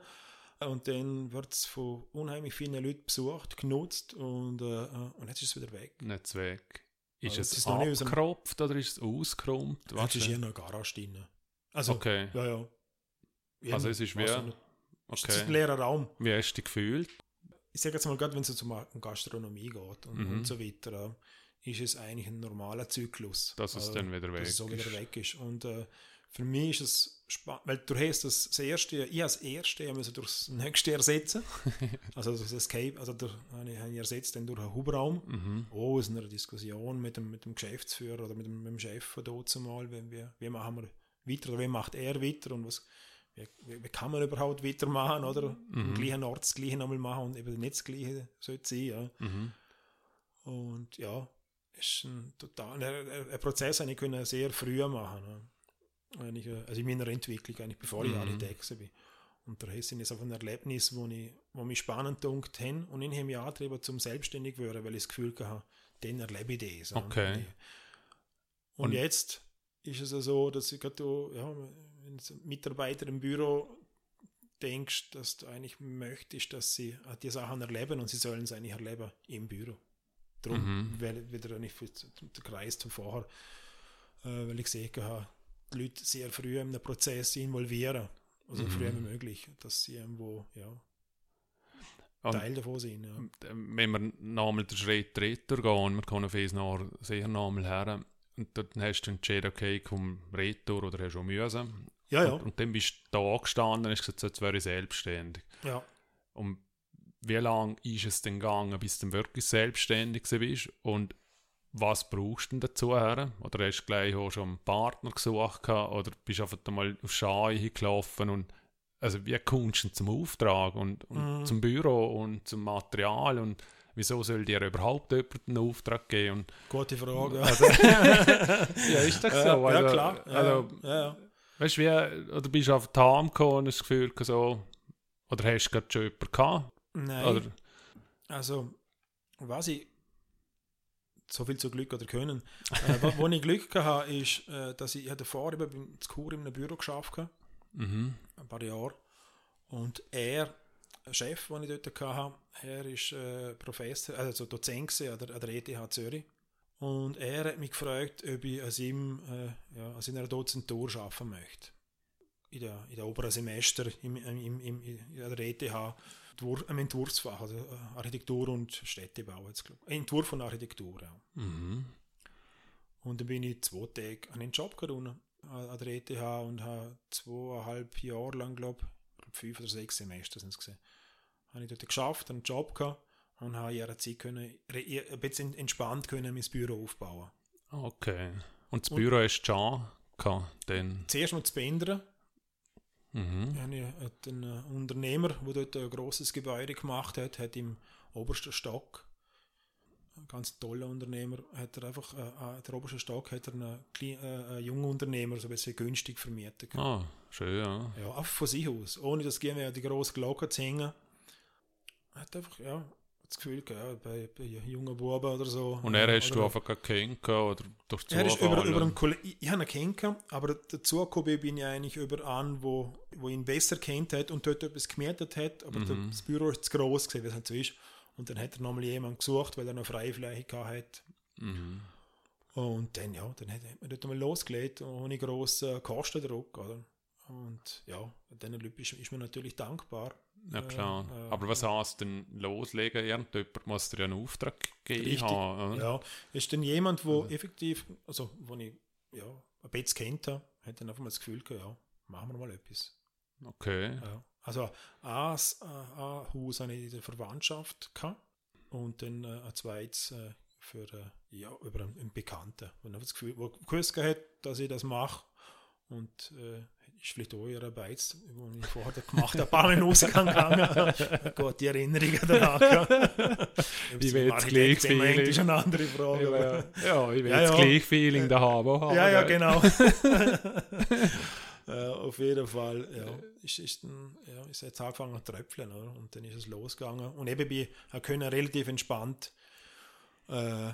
Und dann wird es von unheimlich vielen Leuten besucht, genutzt und, äh, und jetzt ist es wieder weg. Nicht weg. Ist Also, es es ist noch abgekropft oder ist es ausgeräumt? Was ist denn? hier einer Garage drin. Also, Okay. ja, ja. Jeden- Also es ist wie-. Es ist ein Okay. leerer Raum. Wie hast du dich gefühlt? Ich sage jetzt mal, gerade wenn es um Gastronomie geht und, Mhm. und so weiter, ist es eigentlich ein normaler Zyklus. Dass es Äh, dann wieder weg dass es so wieder ist. weg ist. Und äh, für mich ist es spannend, weil du hast das, das erste, ich als erste ja müssen durchs nächste ersetzen. [laughs] also das Escape, also durch, ich, habe ich ersetzt dann durch einen Hubraum. Mhm. Oh, aus einer Diskussion mit dem, mit dem Geschäftsführer oder mit dem, mit dem Chef von dort mal, wie, wie, wie machen wir weiter oder wie macht er weiter und was, wie, wie, wie kann man überhaupt weitermachen oder am gleichen Ort das Gleiche nochmal machen und eben nicht das Gleiche sollte sein. Ja. Mhm. Und ja, ist ein total ein, ein Prozess, den ich sehr früh machen. Ne? Wenn ich, äh, also in meiner Entwicklung, eigentlich bevor ich Mhm. Architekt bin. Und da sind es einfach ein Erlebnis, wo, ich, wo mich spannend dunkt haben und ich habe mich angetrieben zum selbstständig werden, weil ich das Gefühl hatte, dann erlebe ich das. Okay. Und, und, Und- jetzt ist es ja so, dass ich gerade, ja, wenn du Mitarbeiter im Büro denkst, dass du eigentlich möchtest, dass sie äh, die Sachen erleben und sie sollen es eigentlich erleben im Büro. Darum Mhm. wieder nicht für den Kreis zum Vorher, äh, weil ich gesehen habe, die Leute sehr früh in den Prozess involvieren, also Mhm. früh wie möglich, dass sie irgendwo ja, Teil davon sind. Ja. wenn wir nochmal den Schritt retour gehen, wir kommen auf eins noch sehr nochmal her, und dann hast du entschieden, okay, ich komme retour oder hast du müssen. Ja, ja, Und, und dann bist du da gestanden und hast gesagt, jetzt wäre ich selbstständig. ja. Und wie lange ist es denn gegangen, bis du wirklich selbstständig bist? Und was brauchst du denn dazu? Her? Oder hast du gleich auch schon einen Partner gesucht gehabt, oder bist du einfach mal auf Schei gelaufen und also wie kommst du zum Auftrag und, und Mhm. zum Büro und zum Material und wieso soll dir überhaupt jemand einen Auftrag geben? Und, Gute Frage. [laughs] also, [laughs] ja, ist das so? ja, Also, ja, klar. Ja, Also, ja. Weißt du, wie, oder bist du auf die gekommen und hast das Gefühl so, oder hast du gerade schon jemanden gehabt? Nein. Oder, Also, was ich so viel zu Glück oder können. Äh, wo, wo ich Glück hatte, ist, äh, dass ich, ich hatte eben beim Kur in einem Büro geschafft habe, mhm. ein paar Jahre. Und er, der Chef, den ich dort hatte, er ist äh, Professor, also Dozent an der, an der ETH Zürich. Und er hat mich gefragt, ob ich als ihm, äh, ja, als in einer Dozentur arbeiten möchte. In der, in der oberen Semester im, im, im, in der ETH Entwurf, im Entwurfsfach, also äh, Architektur und Städtebau. Jetzt, glaub. Entwurf von Architektur, ja. Mhm. Und dann bin ich zwei Tage an den Job gegangen an der ETH und habe zweieinhalb Jahre lang, glaube ich, fünf oder sechs Semester sind es gesehen, habe ich dort geschafft, einen Job gehabt und habe in ihrer Zeit können, ein bisschen entspannt können mein Büro aufbauen. Okay. Und das Und- Büro hast du schon gehabt, dann? Zuerst mal zu Bendern, Mhm. hat ein äh, Unternehmer, der dort ein grosses Gebäude gemacht hat, hat im obersten Stock, ein ganz toller Unternehmer, hat er einfach, äh, äh, der oberste Stock hat er einen, kleinen, äh, einen jungen Unternehmer so ein bisschen günstig vermietet. Ah, schön, ja. Ja, einfach von sich aus, ohne dass irgendwie die grosse Glocke zu hängen. Er hat einfach, ja, das Gefühl ja, bei, bei jungen Buben oder so. Und er hast du einfach gekennst oder durch Er ist Zufall? über, über einen Kollegen, ich, ich habe ihn kennengelernt, aber dazu gekommen bin ich eigentlich über einen, wo, wo ihn besser kennt hat und dort etwas gemietet hat, aber Mhm. das Büro ist zu gross gewesen, wie es halt so ist. Und dann hat er nochmal jemanden gesucht, weil er noch Freifläche gehabt hat. Mhm. Und dann, ja, dann hat man dort mal losgelegt, ohne grossen Kostendruck, oder? Und ja, diesen Leuten ist, ist man natürlich dankbar. Ja, klar. Äh, äh, Aber was heißt denn loslegen? Irgendjemand muss dir ja einen Auftrag geben Richtig, haben. oder? Ja, ist dann jemand, wo effektiv, also wo ich ja, ein bisschen kennt habe, hat dann einfach mal das Gefühl gehabt, ja, machen wir mal etwas. Okay. Ja. Also ein, Haus habe ich in der Verwandtschaft gehabt und dann äh, ein zweites äh, für, äh, ja, über einen, einen Bekannten, wo ich das Gefühl, wo gewusst hat, dass ich das mache und äh, ist vielleicht auch ihre Beiz, die ich vorher gemacht habe, ein paar Mal rausgegangen. Gut, [laughs] die Erinnerungen danach. [laughs] ich will jetzt gleich Feeling. Das ist eine andere Frage. Ja, ich will ja, jetzt ja. gleich Feeling da haben. Ja, ja, genau. ja, [laughs] auf jeden Fall, ja, ist, ist, ein, ja, ist jetzt angefangen zu tröpfeln, oder? und dann ist es losgegangen. Und eben, wir können relativ entspannt äh,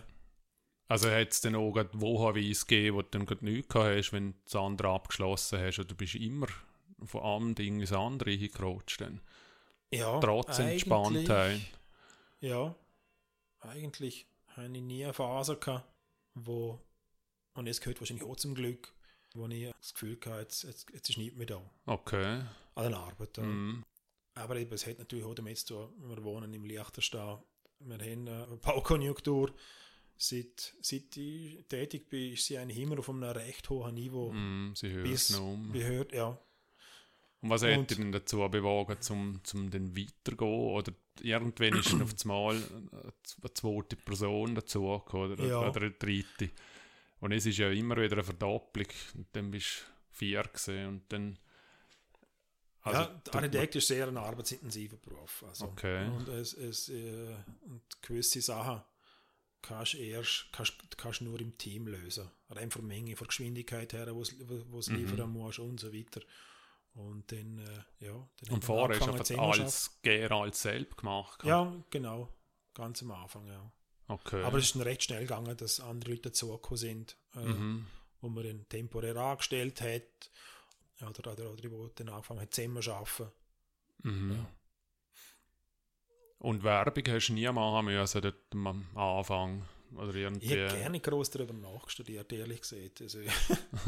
also hat es dann auch Wohnweise gegeben, wo du dann gerade nichts hast, wenn du das andere abgeschlossen hast, oder du bist immer von einem Ding ins andere hingerutscht dann? Ja, Trotz Entspanntheit. Ja, eigentlich habe ich nie eine Phase gehabt, wo, und es gehört wahrscheinlich auch zum Glück, wo ich das Gefühl hatte, jetzt, jetzt, jetzt ist nichts mehr da. Okay. An der Arbeit. Mm. Aber eben, es hat natürlich auch damit zu tun, wir wohnen im Liechtenstein, wir haben eine Baukonjunktur, seit, seit ich tätig bin, ist sie eigentlich immer auf einem recht hohen Niveau. Mm, sie hört bis, um. Behört, ja. Und was hat dich denn dazu bewogen, zum, zum dann weiterzugehen? Oder irgendwann ist auf einmal eine zweite Person dazugekommen oder, ja. oder eine dritte. Und es ist ja immer wieder eine Verdopplung. Und dann bist du vier gesehen und dann... Also, ja, Architekt ist sehr ein arbeitsintensiver Beruf. Also, okay. Und, es, es, äh, und gewisse Sachen kannst erst kannst, kannst nur im Team lösen. Rein von Menge, von Geschwindigkeit her, wo es mhm. liefern muss und so weiter. Und dann, äh, ja. Dann und vorher hast du als Gär als selbst gemacht? Ja, genau. Ganz am Anfang, ja. Okay. Aber es ist dann recht schnell gegangen, dass andere Leute dazugekommen sind, äh, mhm. wo man dann temporär angestellt hat. Oder, oder, oder wo dann angefangen hat, zusammen zu arbeiten. Mhm. Ja. Und Werbung hast du nie machen müssen dort am Anfang? Oder irgendwie. Ich habe gerne groß darüber nachgestudiert, ehrlich gesagt. Also, [laughs] [laughs]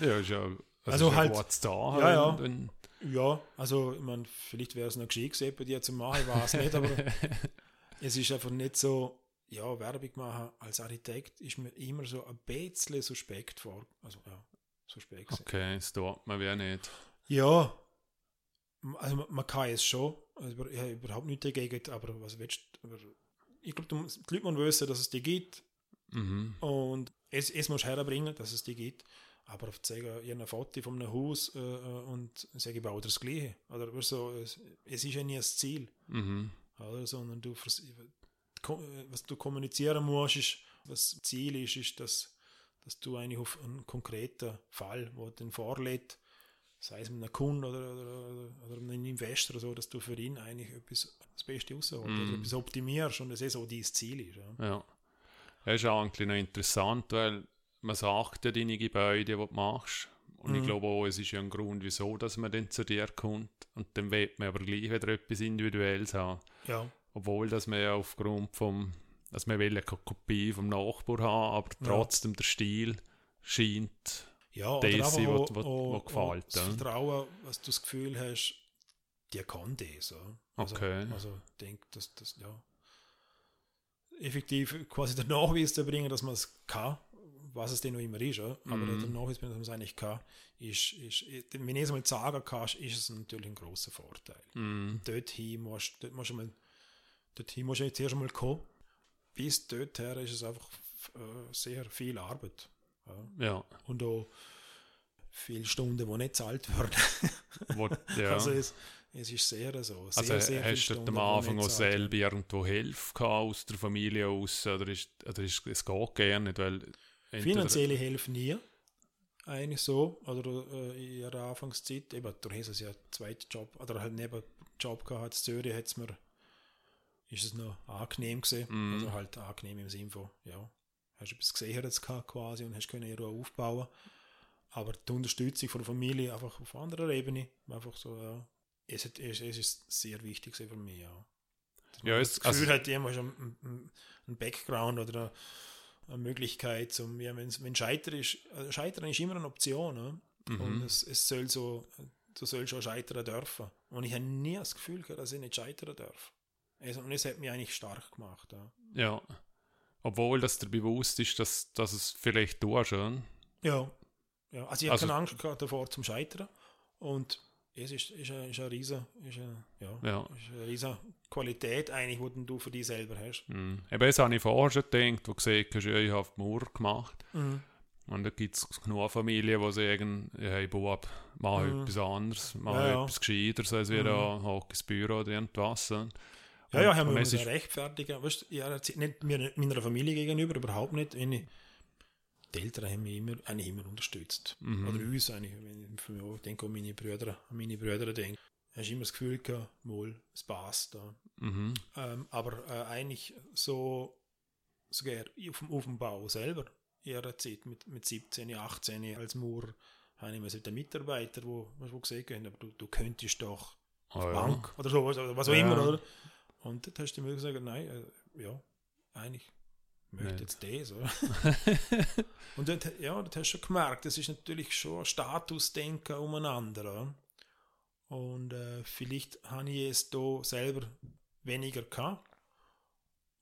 ja, ist ja, also ist halt, da. Ja, ja. Wenn, ja, also ich meine, vielleicht wäre es noch gescheit gewesen, bei dir zu machen, ich weiß nicht, aber [laughs] es ist einfach nicht so, ja, Werbung machen als Architekt ist mir immer so ein bisschen suspekt vor. Also ja, suspekt. Okay, das tut man wie nicht. Ja, also man kann es schon, also ich habe überhaupt nichts dagegen, aber was willst du, ich glaube, die Leute müssen wissen, dass es die gibt mhm. und es, es muss herbringen, dass es die gibt, aber auf zu sagen, ich habe ein Foto von einem Haus äh, äh und sage, ich baue das Gleiche, oder so, es, es ist ja nie das Ziel, mhm. oder, sondern du, was du kommunizieren musst, ist, was das Ziel ist, ist, dass, dass du eigentlich auf einen konkreten Fall, wo den vorlädt, sei es mit einem Kunden oder, oder, oder einem Investor oder so, dass du für ihn eigentlich etwas das Beste rausholst mm. oder etwas optimierst und das ist so dein Ziel ist. Ja. ja. Das ist eigentlich noch interessant, weil man sagt ja deine Gebäude, die du machst. Und mm. ich mhm. glaube auch, es ist ja ein Grund, wieso dass man dann zu dir kommt. Und dann will man aber gleich wieder etwas Individuelles haben. Ja. Obwohl, dass man ja aufgrund vom, dass man will eine Kopie vom Nachbar haben, aber trotzdem ja. der Stil scheint ja, was, was, was gefällt. Das Vertrauen, was du das Gefühl hast, die kann das. Also, okay. Also, ich denke, dass das, ja, effektiv quasi den Nachweis zu bringen, dass man es kann, was es denn noch immer ist, aber mm. der Nachweis, dass man es eigentlich kann, ist, ist, wenn du es mal sagen kannst, ist es natürlich ein großer Vorteil. Mm. Dorthin musst, dort musst du mal, dorthin musst du jetzt erst einmal kommen. Bis dorthin ist es einfach äh, sehr viel Arbeit. Ja. Und auch viele Stunden, die nicht gezahlt werden. [laughs] Ja. Also es, es ist sehr so. Sehr, also sehr hast du am Anfang auch selber irgendwo Hilfe aus der Familie aus? Oder ist, oder ist es geht gerne nicht? Weil Finanzielle Hilfe nie. Eigentlich so. Oder äh, in ihrer Anfangszeit. Eben, du hast es ja einen zweiten Job. Oder halt neben Job gehabt. In Zürich hat's mir, ist es noch angenehm gewesen. Mm. Also halt angenehm im Sinne von, ja, hast etwas gehabt quasi und hast können aufbauen. Aber die Unterstützung von der Familie einfach auf anderer Ebene, einfach so, ja, es, es, es ist sehr wichtig für mich, ja. ja es, das Gefühl also, hat, jemand schon einen Background oder eine Möglichkeit zum, ja, wenn, wenn Scheitern ist, äh, Scheitern ist immer eine Option, ne? Mhm. und es, es soll so, du sollst schon scheitern dürfen. Und ich habe nie das Gefühl gehabt, dass ich nicht scheitern darf. Also, und es hat mich eigentlich stark gemacht. Ja. ja. Obwohl das dir bewusst ist, dass, dass es vielleicht tust, oder? Ja. ja. Also ich habe also, keine Angst gehabt davor zum Scheitern. Und es ist, ist, eine, ist eine riesen, ist eine, ja, ja. Ist eine riesen Qualität eigentlich, die du für dich selber hast. Mhm. Eben, das habe ich vorher schon gedacht, wo du gesehen hast, ja, ich habe die Mauer gemacht. Mhm. Und da gibt es genug Familien, die sagen, hey Bub, mach mhm. etwas anderes, mach ja, ja. etwas Gescheiteres, als wir mhm. da hock ins Büro oder irgendwas. Ja, ja, haben wir uns rechtfertigen. Weißt, ja, nicht mir, meiner Familie gegenüber, überhaupt nicht. Meine, die Eltern haben mich immer, eigentlich immer unterstützt. Mhm. Oder uns eigentlich. Ich denke an meine Brüder, an meine Brüder denke. Hast immer das Gefühl gehabt, wohl, es passt. Da. Mhm. Ähm, aber äh, eigentlich so, sogar auf, auf dem Bau selber, in ihrer Zeit mit, mit 17, 18 als Maurer, habe ich mir den Mitarbeiter, wo, wo gesehen haben, aber du, du könntest doch auf oh, Bank ja. oder so, was, was auch ja. immer, oder? Und dann hast du mir gesagt, nein, äh, ja, eigentlich möchte Nicht. jetzt das, oder? [laughs] und dann, ja, das hast du schon gemerkt, das ist natürlich schon ein Statusdenken umeinander, oder? Und äh, vielleicht habe ich es da selber weniger gehabt.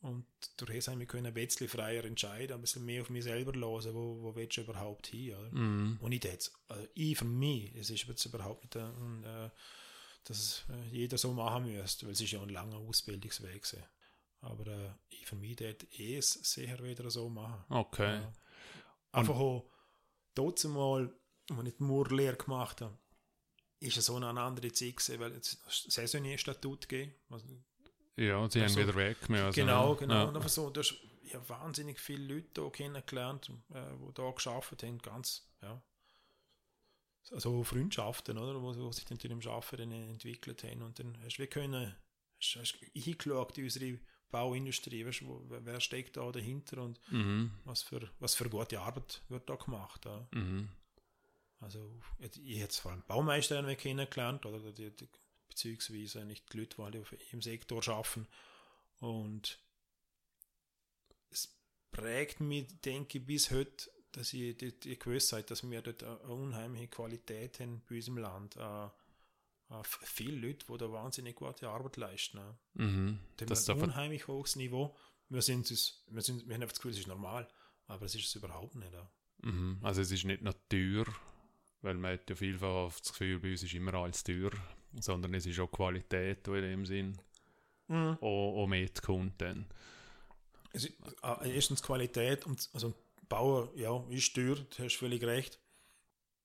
Und durch das habe ich ein bisschen freier entscheiden, ein bisschen mehr auf mich selber hören, wo, wo willst du überhaupt hin, oder? Mm. Und ich jetzt, also ich für mich, es ist jetzt überhaupt nicht, äh, dass äh, jeder so machen müsste, weil es ist ja ein langer Ausbildungsweg ist. Aber äh, ich für mich dort eh es sicher wieder so machen. Okay. Ja. Einfach auch, dort mal, als ich die Murlehre gemacht habe, ist es so eine andere Zeit gewesen, weil es Saisonierstatut gegeben. Also, ja, sie also, haben wieder weg. Mehr, also, genau, genau. Ja. Und einfach so, du hast ja, wahnsinnig viele Leute hier kennengelernt, äh, die da geschafft haben, ganz, ja. Also Freundschaften, oder, wo, wo sich dann im Arbeiten entwickelt haben. Und dann hast du können, hast, hast eingeschaut in unsere Bauindustrie, weißt, wo, wer steckt da dahinter und mhm. was, für, was für gute Arbeit wird da gemacht. Ja. Mhm. Also ich hätte vor allem Baumeister kennengelernt oder die, die, beziehungsweise nicht die Leute, die im Sektor arbeiten und es prägt mich, denke ich, bis heute, dass ich die, die Gewissheit, dass wir dort eine unheimliche Qualität haben bei unserem Land. Äh, äh, viele Leute, die da wahnsinnig gute Arbeit leisten. Ne? Mhm. Das haben ein unheimlich hohes Niveau. Wir, sind es, wir, sind, wir haben einfach das Gefühl, es ist normal, aber es ist es überhaupt nicht. Mhm. Also es ist nicht Natur, weil man hat ja vielfach das Gefühl, bei uns ist immer alles teuer, sondern es ist auch Qualität, die in dem Sinn mhm. auch, auch mitkommt. Dann. Es ist, äh, erstens Qualität und also Bauer, ja, ist teuer, du hast völlig recht.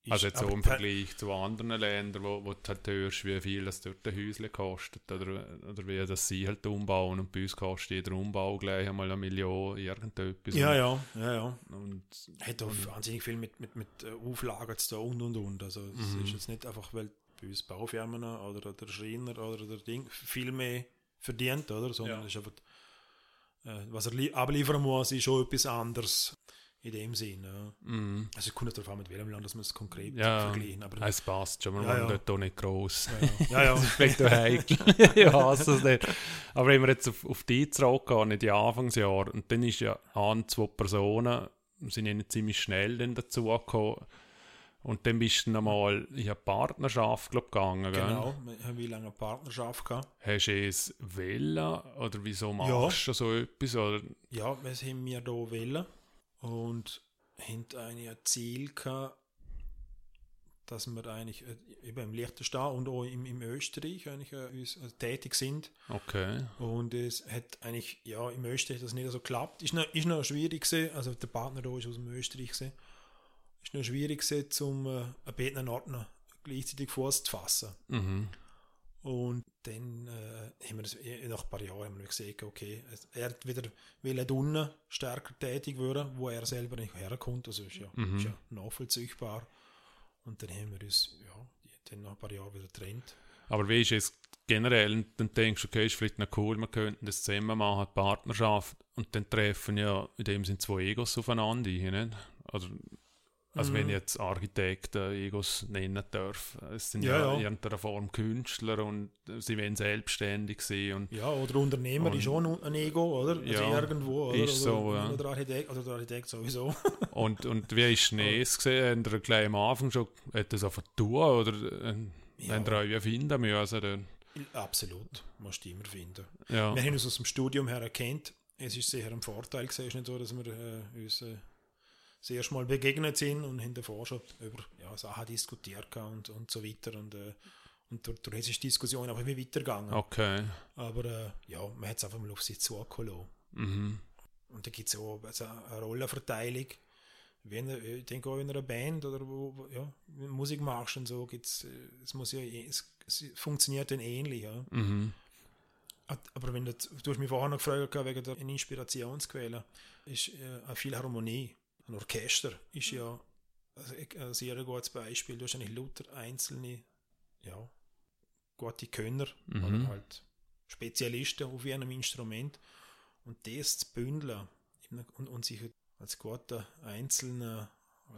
Ist, also jetzt so im Vergleich zu anderen Ländern, wo, wo du halt hörst, wie viel das dort ein Häuschen kostet oder, oder wie das sie halt umbauen und bei uns kostet jeder Umbau gleich einmal eine Million, irgendetwas. Ja, ja, ja, ja. Und, Hat auch wahnsinnig viel mit, mit, mit äh, Auflagen zu tun und und und. Also es mhm. ist jetzt nicht einfach, weil bei uns Baufirmen oder der Schreiner oder der Ding viel mehr verdient, oder? Sondern ja. es ist einfach, äh, was er abliefern muss, ist schon etwas anderes in dem Sinn. Ja. Mm. Also es kommt darauf an, mit welchem Land dass man es konkret ja, vergleichen. Aber es passt schon, wir ja, ja. dort nicht gross. Ja, ja. ja, [laughs] das ist heikel. [laughs] ich hasse es nicht. Aber wenn wir jetzt auf, auf die zurückgehen, in die Anfangsjahre, und dann ist ja an zwei Personen, sind ja nicht ziemlich schnell dann dazu gekommen, und dann bist du nochmal in eine Partnerschaft glaub, gegangen. Genau, wir haben wie lange eine Partnerschaft gehabt. Hast du es wollen? Oder wieso machst du so etwas? Oder? Ja, wir haben wir hier wollen und haben eigentlich ein Ziel gehabt, dass wir eigentlich äh, eben im Liechtenstein und auch im, im Österreich eigentlich äh, äh, tätig sind. Okay. Und es hat eigentlich, ja, im Österreich das nicht so geklappt. Ist noch, ist noch schwierig gewesen, also der Partner da ist aus dem Österreich gewesen. Ist noch schwierig gewesen, zum äh, einen Ordner gleichzeitig Fuß zu fassen. Mhm. Und dann äh, haben wir das, nach ein paar Jahren haben wir gesehen, okay, er hat wieder will unten stärker tätig werden, wo er selber nicht herkommt, also ist ja, mhm. ist ja nachvollziehbar. Und dann haben wir uns ja, dann nach ein paar Jahren wieder getrennt. Aber wie ist es generell, dann denkst du, okay, ist vielleicht noch cool, wir könnten das zusammen machen, Partnerschaft, und dann treffen ja in dem sind zwei Egos aufeinander, nicht? Also also mhm. wenn ich jetzt Architekten Egos nennen darf, es sind ja, ja, in irgendeiner Form Künstler und sie wollen selbstständig sein. Und, ja, oder Unternehmer und, ist auch ein Ego, oder? Also ja, irgendwo, oder? Ist so, oder, ja. oder Architekt, oder der Architekt sowieso. [laughs] und, und wie ist es gesehen? Haben gleich am Anfang schon etwas auf tun oder äh, ja. ihr finden müssen? Dann? Absolut, musst du immer finden. Ja. Wir haben uns aus dem Studium her erkannt, es ist sicher ein Vorteil gewesen, nicht so, dass wir äh, uns... Äh, das erste Mal begegnet sind und schon über ja, Sachen diskutiert und, und so weiter. Und, äh, und durch, durch diese Diskussion einfach wie weitergegangen. Okay. Aber äh, ja, man hat es einfach mal auf sich zugekommen mhm. Und da gibt es auch also eine Rollenverteilung. wenn ich denke auch in einer Band oder wo, ja, Musik machst und so, gibt's, äh, es muss ja, es, es funktioniert dann ähnlich, ja. Mhm. Aber wenn du, du hast mich vorher noch gefragt wegen der Inspirationsquelle, ist äh, viel Harmonie. Ein Orchester ist ja ein sehr gutes Beispiel. Du hast eigentlich lauter einzelne, ja, gute Könner mhm. oder halt Spezialisten auf einem Instrument und das zu bündeln und, und sich als guter Einzelner,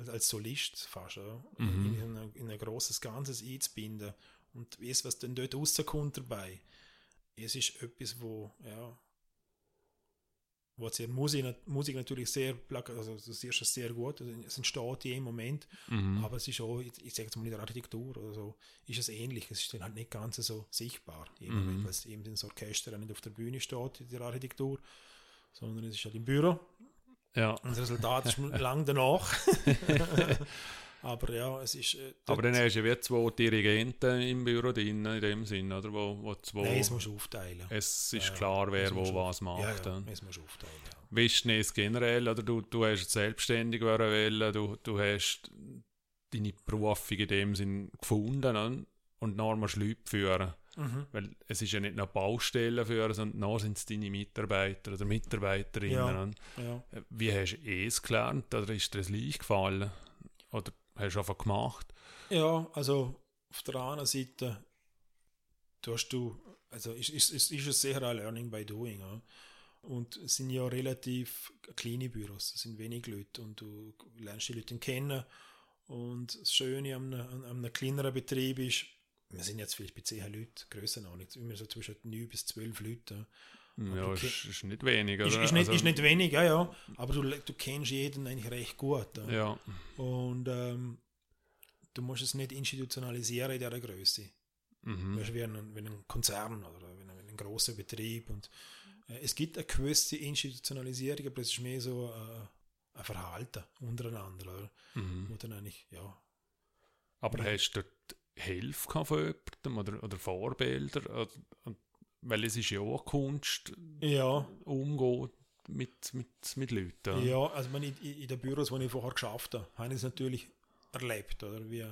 als Solist fast, ja, mhm. in, ein, in ein großes Ganzes einzubinden und das, was dann dort rauskommt dabei, es ist etwas, wo, ja, wo die Musik, Musik natürlich sehr, also das ist sehr gut, also es entsteht in jedem Moment, mhm. aber es ist auch, ich sage jetzt mal in der Architektur oder so, ist es ähnlich, es ist dann halt nicht ganz so sichtbar, mhm. Moment, weil es eben das Orchester nicht auf der Bühne steht, in der Architektur, sondern es ist halt im Büro. Ja. Und das Resultat ist [laughs] lang danach. [laughs] Aber ja, es ist. Äh, aber dann hast du ja wie zwei Dirigenten im Büro drin, in dem Sinn, oder? Wo, wo zwei, Nein, es musst du aufteilen. Es ist ja, klar, wer wo was macht. Ja, ja, es musst du aufteilen. Ja. Wisst du es generell, oder du, du hast selbstständig wollen, du, du hast deine Berufung in dem Sinn gefunden und, und nachher musst du Leute führen. Mhm. Weil es ist ja nicht nur Baustellen führen, sondern nachher sind es deine Mitarbeiter oder Mitarbeiterinnen. Ja, ja. Wie hast du es gelernt oder ist dir das leicht gefallen? Oder hast du einfach gemacht? Ja, also auf der anderen Seite tust du, also ist, ist, ist, ist es sehr ein Learning by Doing. Ja. Und es sind ja relativ kleine Büros, es sind wenig Leute und du lernst die Leute kennen. Und das Schöne an einem, an einem kleineren Betrieb ist, wir sind jetzt vielleicht bei 10 Leuten, grösser noch nicht, immer so zwischen 9 bis 12 Leuten. Ja, ist, ist, nicht wenig, oder? Ist, ist, nicht, also, ist nicht wenig, ja, ja. Aber du, du kennst jeden eigentlich recht gut. Ja. ja. Und ähm, du musst es nicht institutionalisieren in dieser Größe. Mhm. Weißt, wie, ein, wie ein Konzern oder wie ein, wie ein großer Betrieb. Und äh, es gibt eine gewisse Institutionalisierung, aber es ist mehr so äh, ein Verhalten untereinander, oder? Mhm. Wo dann eigentlich, ja. Aber ja. hast du dort Hilfe von jemandem oder, oder Vorbilder? Oder, weil es ist ja auch Kunst, ja. umgehen mit, mit, mit Leuten. Ja, also meine, in, in den Büros, wo ich vorher geschafft habe, habe ich es natürlich erlebt. Oder? Wie,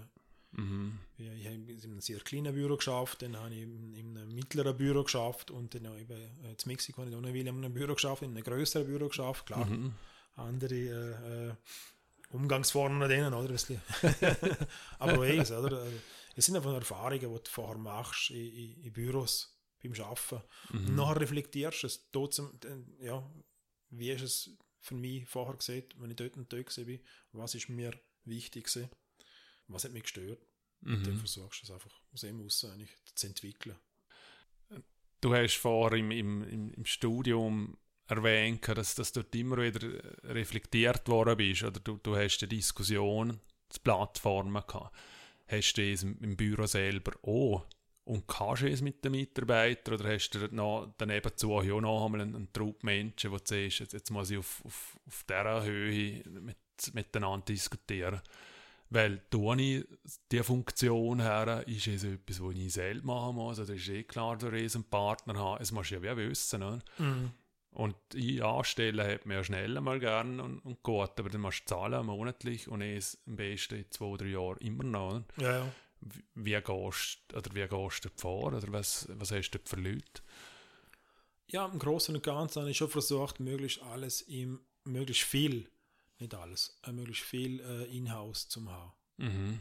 mhm. wie, ich habe in einem sehr kleinen Büro geschafft, dann habe ich in, in einem mittleren Büro geschafft und dann habe ich äh, in Mexiko habe ich auch in einem Büro geschafft, in einem größeren Büro geschafft, klar. Mhm. Andere äh, äh, Umgangsformen mit denen, oder? [laughs] Aber es, [laughs] oder? Es sind einfach Erfahrungen, die du vorher machst in, in, in Büros beim Arbeiten. Mhm. Und nachher reflektierst du es trotzdem, ja, wie ist es für mich vorher gesehen, wenn ich dort und dort war, was ist mir wichtig gewesen, was hat mich gestört. Mhm. Und dann versuchst du es einfach aus dem aus eigentlich zu entwickeln. Du hast vorher im, im, im Studium erwähnt, dass, dass du immer wieder reflektiert worden bist, oder du, du hast eine Diskussion, Plattformen gehabt. Hast du es im Büro selber auch und kannst du es mit den Mitarbeitern oder hast du noch, daneben zu auch noch einmal einen, einen Trupp Menschen, wo du siehst, jetzt, jetzt muss ich auf, auf, auf dieser Höhe mit, miteinander diskutieren. Weil ich diese Funktion her, ist es etwas, was ich selbst machen muss. Also ist eh klar, dass ich einen Partner habe. Es muss ja wie wissen. Ne? Mhm. Und ich anstellen hat man ja schnell mal gern und, und gut, aber dann musst du zahlen monatlich und es am besten in zwei, drei Jahren immer noch. Ne? Ja, ja wie gehst, oder wie gehst du vor? Oder was, was hast du für Leute? Ja, im Großen und Ganzen habe ich schon versucht, möglichst alles im, möglichst viel, nicht alles, äh, möglichst viel äh, in-house zu haben. Mhm.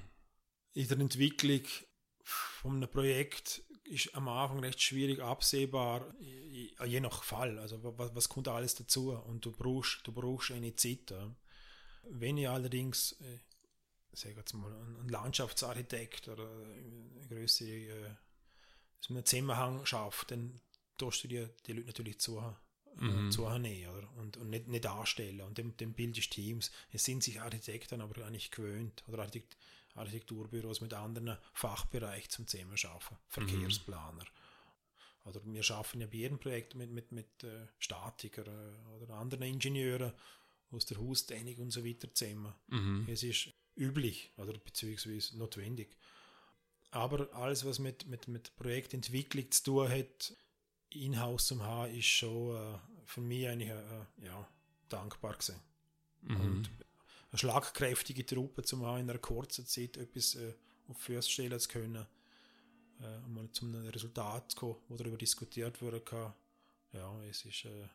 In der Entwicklung von einem Projekt ist am Anfang recht schwierig absehbar, je nach Fall. Also was, was kommt alles dazu? Und du brauchst, du brauchst eine Zeit. Wenn ich allerdings äh, sag jetzt mal, ein Landschaftsarchitekt oder eine größere äh, dass man einen Zusammenhang schafft, dann tust du dir die Leute natürlich zu, äh, mhm. zunehmen oder? Und, und nicht, nicht darstellen. Und dann, dann bildest Teams. Es sind sich Architekten aber gar nicht gewöhnt oder Architekt, Architekturbüros mit anderen Fachbereichen zum Zusammenschaffen. Verkehrsplaner. Mhm. Oder wir schaffen ja bei jedem Projekt mit, mit, mit äh, Statiker äh, oder anderen Ingenieuren aus der Haustechnik und so weiter zusammen. Mhm. Es ist üblich oder beziehungsweise notwendig. Aber alles, was mit, mit, mit Projektentwicklung zu tun hat, in-house zum haben, ist schon äh, für mich eigentlich äh, ja, dankbar gewesen. Mhm. Und eine schlagkräftige Truppe, um auch in einer kurzen Zeit etwas äh, auf Füße stellen zu können, äh, um mal zu einem Resultat zu kommen, wo darüber diskutiert werden kann. Ja, es ist, äh,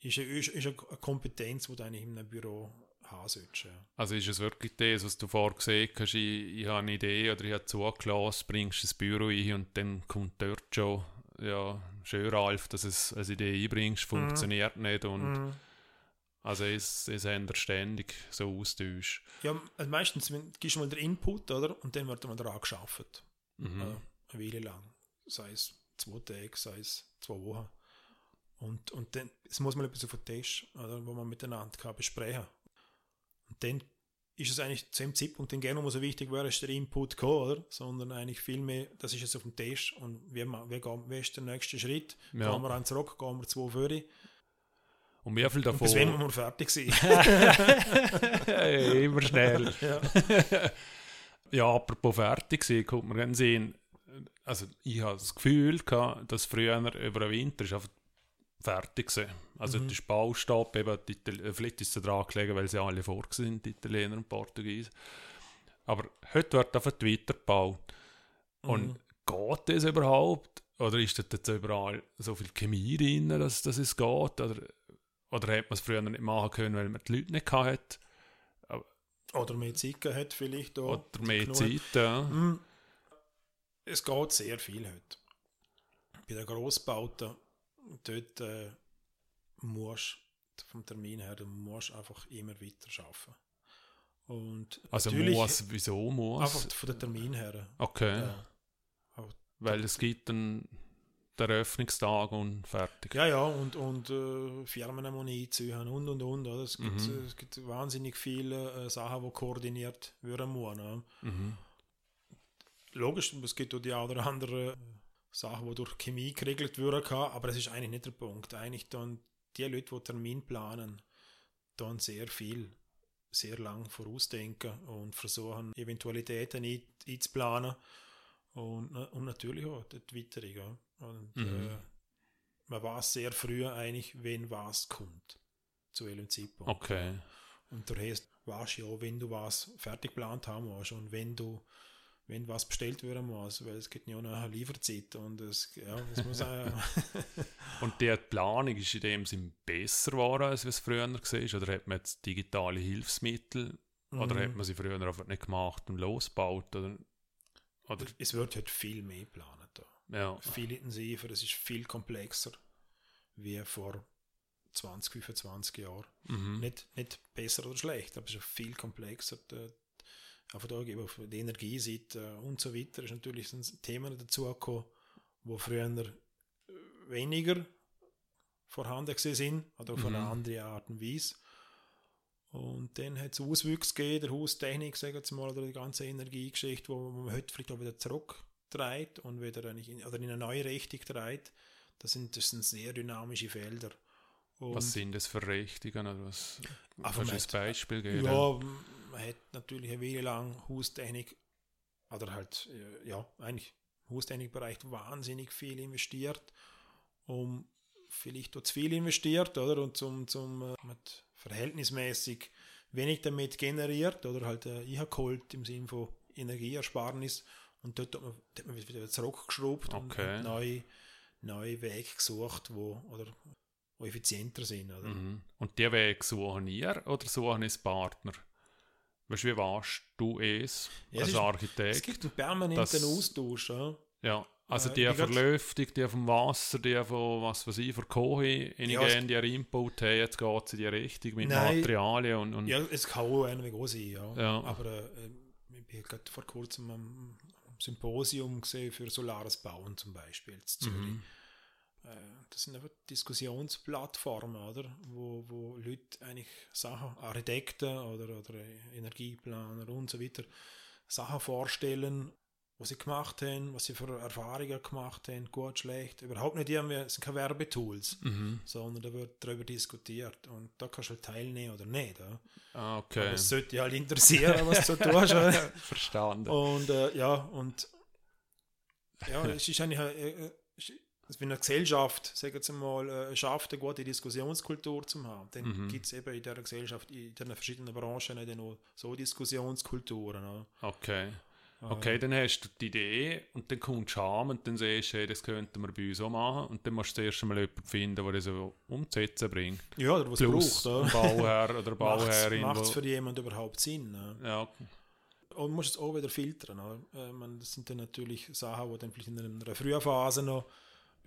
ist, ist, ist eine Kompetenz, die du eigentlich in einem Büro haben solltest. Ja. Also ist es wirklich das, was du vorher gesehen hast, ich, ich habe eine Idee oder ich habe zugelassen, bringst ins Büro ein und dann kommt dort schon, ja, schön Ralf, dass es eine Idee einbringst, funktioniert mhm. nicht und mhm. Also es, es ändert ständig so Austausch. Ja, also meistens gibst du mal den Input, oder? Und dann wird man daran geschafft. Mhm. Äh, eine Weile lang. Sei es zwei Tage, sei es zwei Wochen. Und, und dann es muss man etwas auf den Tisch, oder, wo man miteinander kann besprechen dann ist es eigentlich zu dem Zeitpunkt dann gerne so wichtig wäre, ist der Input gekommen, oder? Sondern eigentlich viel mehr, das ist jetzt auf dem Tisch und wie, wie, wie ist der nächste Schritt? Ja. Gehen wir eins zurück, gehen wir zwei vor. Und wie viel davon... bis wenn wir fertig sind. [laughs] [laughs] Immer schnell. Ja. [laughs] ja, apropos fertig sein, kommt man dann sehen, also ich habe das Gefühl gehabt, dass früher über den Winter ist einfach fertig war. Also mhm. der Baustab, eben, die, vielleicht ist es daran gelegen, weil sie alle vor sind, die Italiener und Portugiesen. Aber heute wird einfach weitergebaut. Und mhm. geht das überhaupt? Oder ist da jetzt überall so viel Chemie drin, dass, dass es geht? Oder, oder hätte man es früher nicht machen können, weil man die Leute nicht hatte? Oder mehr Zeit hat vielleicht auch. Oder mehr genug. Zeit, ja. Mhm. Es geht sehr viel heute. Bei den Grossbauten dort äh, musst vom Termin her, du musst einfach immer weiter arbeiten. Und also muss, wieso muss? Einfach von der Termin her. Okay. Ja. Weil es gibt dann den Eröffnungstag und fertig. Ja, ja, und, und äh, Firmen muss einziehen und und und. Oder? Es, gibt, mhm. es gibt wahnsinnig viele äh, Sachen, die koordiniert werden müssen. Mhm. Logisch, es gibt auch die eine oder andere Sachen, die durch Chemie geregelt werden kann, aber das ist eigentlich nicht der Punkt. Eigentlich dann die Leute, die Termin planen, dann sehr viel, sehr lang vorausdenken und versuchen, Eventualitäten einzuplanen und, und natürlich auch die Twitterung. Und mhm. äh, man weiß sehr früh eigentlich, wenn was kommt, zu welchem Zeitpunkt. Okay. Und du hast, weißt ja, wenn du was fertig geplant haben musst und wenn du wenn was bestellt werden muss, weil es gibt ja noch eine Lieferzeit und es, ja, es muss auch, [laughs] [laughs] Und die Planung ist in dem Sinn besser geworden, als es früher war? Oder hat man jetzt digitale Hilfsmittel? Mhm. Oder hat man sie früher einfach nicht gemacht und losgebaut? Oder, oder? Es wird halt viel mehr geplant. Ja. Viel intensiver, es ist viel komplexer wie vor 20, 25 Jahren. Mhm. Nicht, nicht besser oder schlecht, aber es ist viel komplexer. Der, da eben auf die Energieseite und so weiter ist natürlich sind Themen dazu gekommen, wo früher weniger vorhanden sind oder auf mhm. eine andere Art und Weise. Und dann hat es Auswüchse gegeben, der Haustechnik, sagen wir mal, oder die ganze Energiegeschichte, wo man heute vielleicht auch wieder zurückdreht und wieder in, oder in eine neue Richtung dreht. Das sind, das sind sehr dynamische Felder. Und was sind das für Richtungen? Oder was, kannst du ein Beispiel geben? Ja, hat natürlich eine Weile lang Haustechnik oder halt, äh, ja, eigentlich Haustechnikbereich wahnsinnig viel investiert, um vielleicht auch zu viel investiert, oder? Und zum, zum äh, mit verhältnismäßig wenig damit generiert oder halt äh, ich habe geholt im Sinne von Energieersparnis und dort hat man, hat man wieder zurückgeschraubt okay. und neue, neue Wege gesucht, wo, oder, wo effizienter sind. Oder? Mhm. Und die Wege suchen ihr oder suchen es Partner? Weißt du, wie warst du es ja, als es ist, Architekt? Es gibt einen permanenten Austausch. Ja, ja also äh, die Verlüftung, die vom Wasser, die von was weiß ich, von Kohi, in ja, die Input haben, jetzt geht es in die Richtung mit nein, Materialien und, und... Ja, es kann auch irgendwie auch sein, ja. ja. Aber äh, ich bin gerade vor kurzem am Symposium gesehen für solares Bauen zum Beispiel in Zürich. Mhm. Äh, das sind einfach Diskussionsplattformen, oder? Wo, wo Leute eigentlich Sachen, Architekten oder, oder Energieplaner und so weiter, Sachen vorstellen, was sie gemacht haben, was sie für Erfahrungen gemacht haben, gut, schlecht. Überhaupt nicht irgendwie, es sind keine Werbetools, mhm. sondern da wird darüber diskutiert. Und da kannst du halt teilnehmen oder nicht. Ja? Ah, okay. Aber es sollte dich halt interessieren, was du [laughs] tust. Verstanden. Und äh, ja, und ja, es ist eigentlich, äh, äh Also wenn eine Gesellschaft, sagen wir mal, äh, schafft, eine gute Diskussionskultur zu haben, dann mhm. gibt es eben in dieser Gesellschaft, in den verschiedenen Branchen dann auch so Diskussionskulturen. Oder? Okay. Okay, dann hast du die Idee und dann kommt Scham und dann siehst du, hey, das könnten wir bei uns auch machen und dann musst du zuerst mal jemanden finden, der das so umzusetzen bringt. Ja, oder was Plus braucht. Ein Bauherr oder [laughs] Bauherrin. Macht es für jemanden überhaupt Sinn? Ne? Ja. Und musst es auch wieder filtern. Meine, das sind dann natürlich Sachen, die dann vielleicht in einer frühen Phase noch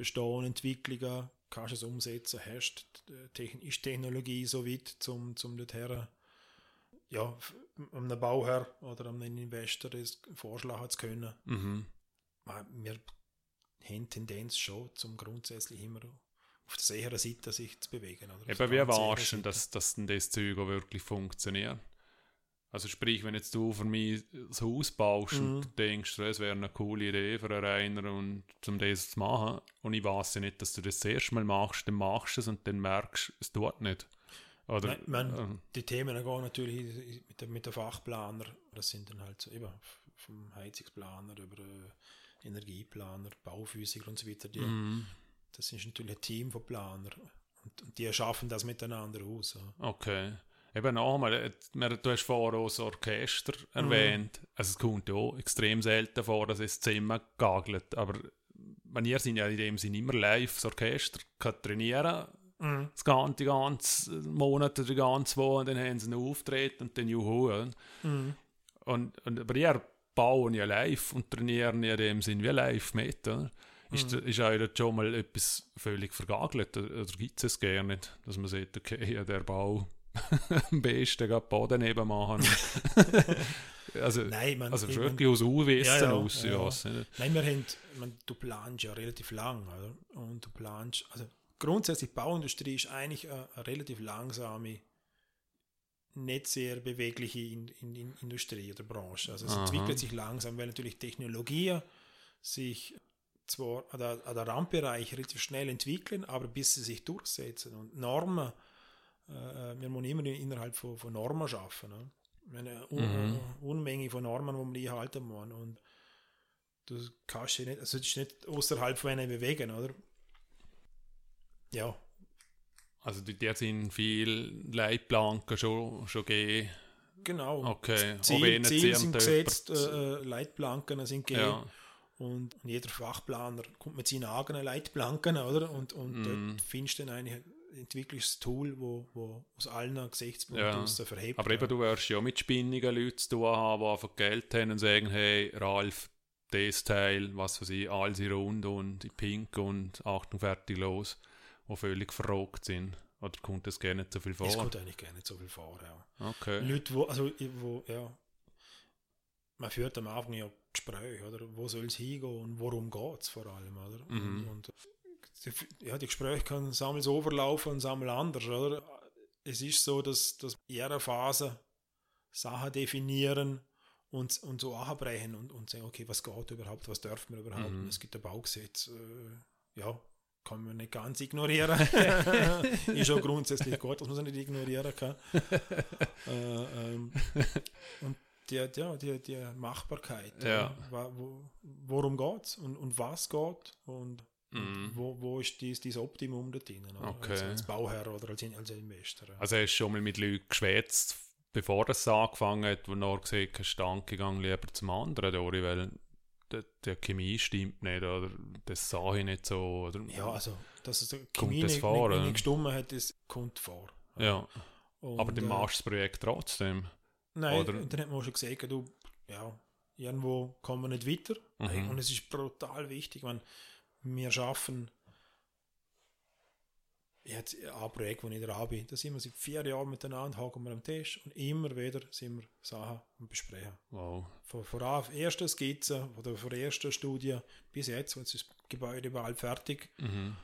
bestehen, Entwicklungen, kannst du es umsetzen, hast, ist Technologie so weit, um zum dorthin ja, einem Bauherr oder einem Investor das vorschlagen zu können. Mhm. Wir haben Tendenz schon zum grundsätzlich immer auf der sicheren Seite sich zu bewegen. Oder? Eben, wie erwartest du, dass, dass das Zeug auch wirklich funktioniert? Also sprich, wenn jetzt du für mich das Haus baust mhm. und denkst, es wäre eine coole Idee für einen Rainer und um das zu machen und ich weiß ja nicht, dass du das, das erste Mal machst, dann machst du es und dann merkst, es tut nicht. Oder, Nein, man, äh, die Themen gehen natürlich mit, der, mit der Fachplaner, das sind dann halt so eben vom Heizungsplaner über äh, Energieplaner, Bauphysiker und so weiter. Die, mm. Das ist natürlich ein Team von Planern und, und die schaffen das miteinander aus. Okay. Eben nochmal, äh, du hast vorher auch das Orchester mhm. erwähnt. Also es kommt ja auch extrem selten vor, dass es Zimmer gagelt. Aber wir sind ja in dem Sinne immer live, das Orchester kann trainieren Mhm. Das ganze, die ganze Monat oder die ganze Woche und dann haben sie einen Auftritt und dann Juhu. Mhm. Und, und, aber die bauen ja live und trainieren ja in dem Sinn wie live mit. Oder? Ist, mhm. ist euch schon mal etwas völlig vergagelt oder, oder gibt es es gar nicht, dass man sagt, okay, ja, der Bau [laughs] am besten gerade Boden eben machen. [laughs] also, Nein, man, also wirklich aus Unwissen ja, aus. Ja. Ja. Nein, wir haben, man, du planst ja relativ lang, oder? Und du planst, also grundsätzlich die Bauindustrie ist eigentlich eine, eine, relativ langsame, nicht sehr bewegliche in, in, in Industrie oder Branche. Also es Aha. entwickelt sich langsam, weil natürlich Technologien sich zwar an der, an der Randbereich relativ schnell entwickeln, aber bis sie sich durchsetzen und Normen, äh, wir müssen immer innerhalb von, von Normen schaffen. Ne? Eine Un mhm. Unmenge von Normen, die man einhalten muss. Und du kannst dich nicht, also dich nicht außerhalb von einer bewegen, oder? Ja. Also die sind viel Leitplanken schon, schon gegeben. Genau. Okay. Ziel, Ziel sind gesetzt, äh, äh, Leitplanken sind gegeben. Ja. Und jeder Fachplaner kommt mit seinen eigenen Leitplanken, oder? Und, und mm. dort findest du dann eigentlich Entwicklungstool, wo, wo aus allen Gesichtspunkten ja. aus verhebt. Aber eben, du wirst ja mit spinnigen Leuten zu tun haben, die einfach Geld haben und sagen, hey, Ralf, das Teil, was weiß ich, alles in rund und in pink und Achtung, fertig, los die völlig verrückt sind? Oder kommt das gerne nicht so viel vor? Es kommt eigentlich nicht so viel vor, ja. Okay. Leute, wo, also, wo, ja, man führt am Anfang ja Gespräche, oder? Wo soll es hingehen und worum geht es vor allem, oder? Mhm. Und, und, ja, die Gespräche können sammels overlaufen und sammel anders, oder? Es ist so, dass, dass in jeder Phase Sachen definieren und, und so abbrechen und, und sagen, okay, was geht überhaupt, was dürfen wir überhaupt? Mhm. Es gibt ein Baugesetz, äh, ja, kann man nicht ganz ignorieren. [laughs] ist schon grundsätzlich gut, dass man es nicht ignorieren kann. äh, ähm, und die, die, die, die Machbarkeit, ja. äh, wo, worum geht es und, und was geht und mhm. wo, wo ist dies, dieses Optimum da drin, okay. als, als, Bauherr oder als, als Investor. Also hast du schon mal mit Leuten geschwätzt, bevor das angefangen hat, wo du gesagt hast, danke, gang lieber zum anderen, Dori, weil der, der Chemie stimmt nicht oder das sah ich nicht so. Oder ja, also, dass es die Chemie das nicht, vor, nicht, nicht gestimmt hat, das kommt vor. Ja, Und, aber dann äh, machst du das Projekt trotzdem. Nein, oder? dann hat man schon gesagt, du, ja, irgendwo kommen wir nicht weiter. Mhm. Und es ist brutal wichtig, wenn wir schaffen, jetzt ein Projekt, das ich da bin, da sind wir seit vier Jahren miteinander, haken wir am Tisch und immer wieder sind wir Sachen am Besprechen. Wow. Von, von der ersten Skizze oder von der ersten Studie bis jetzt, jetzt ist das Gebäude bald fertig. Mhm.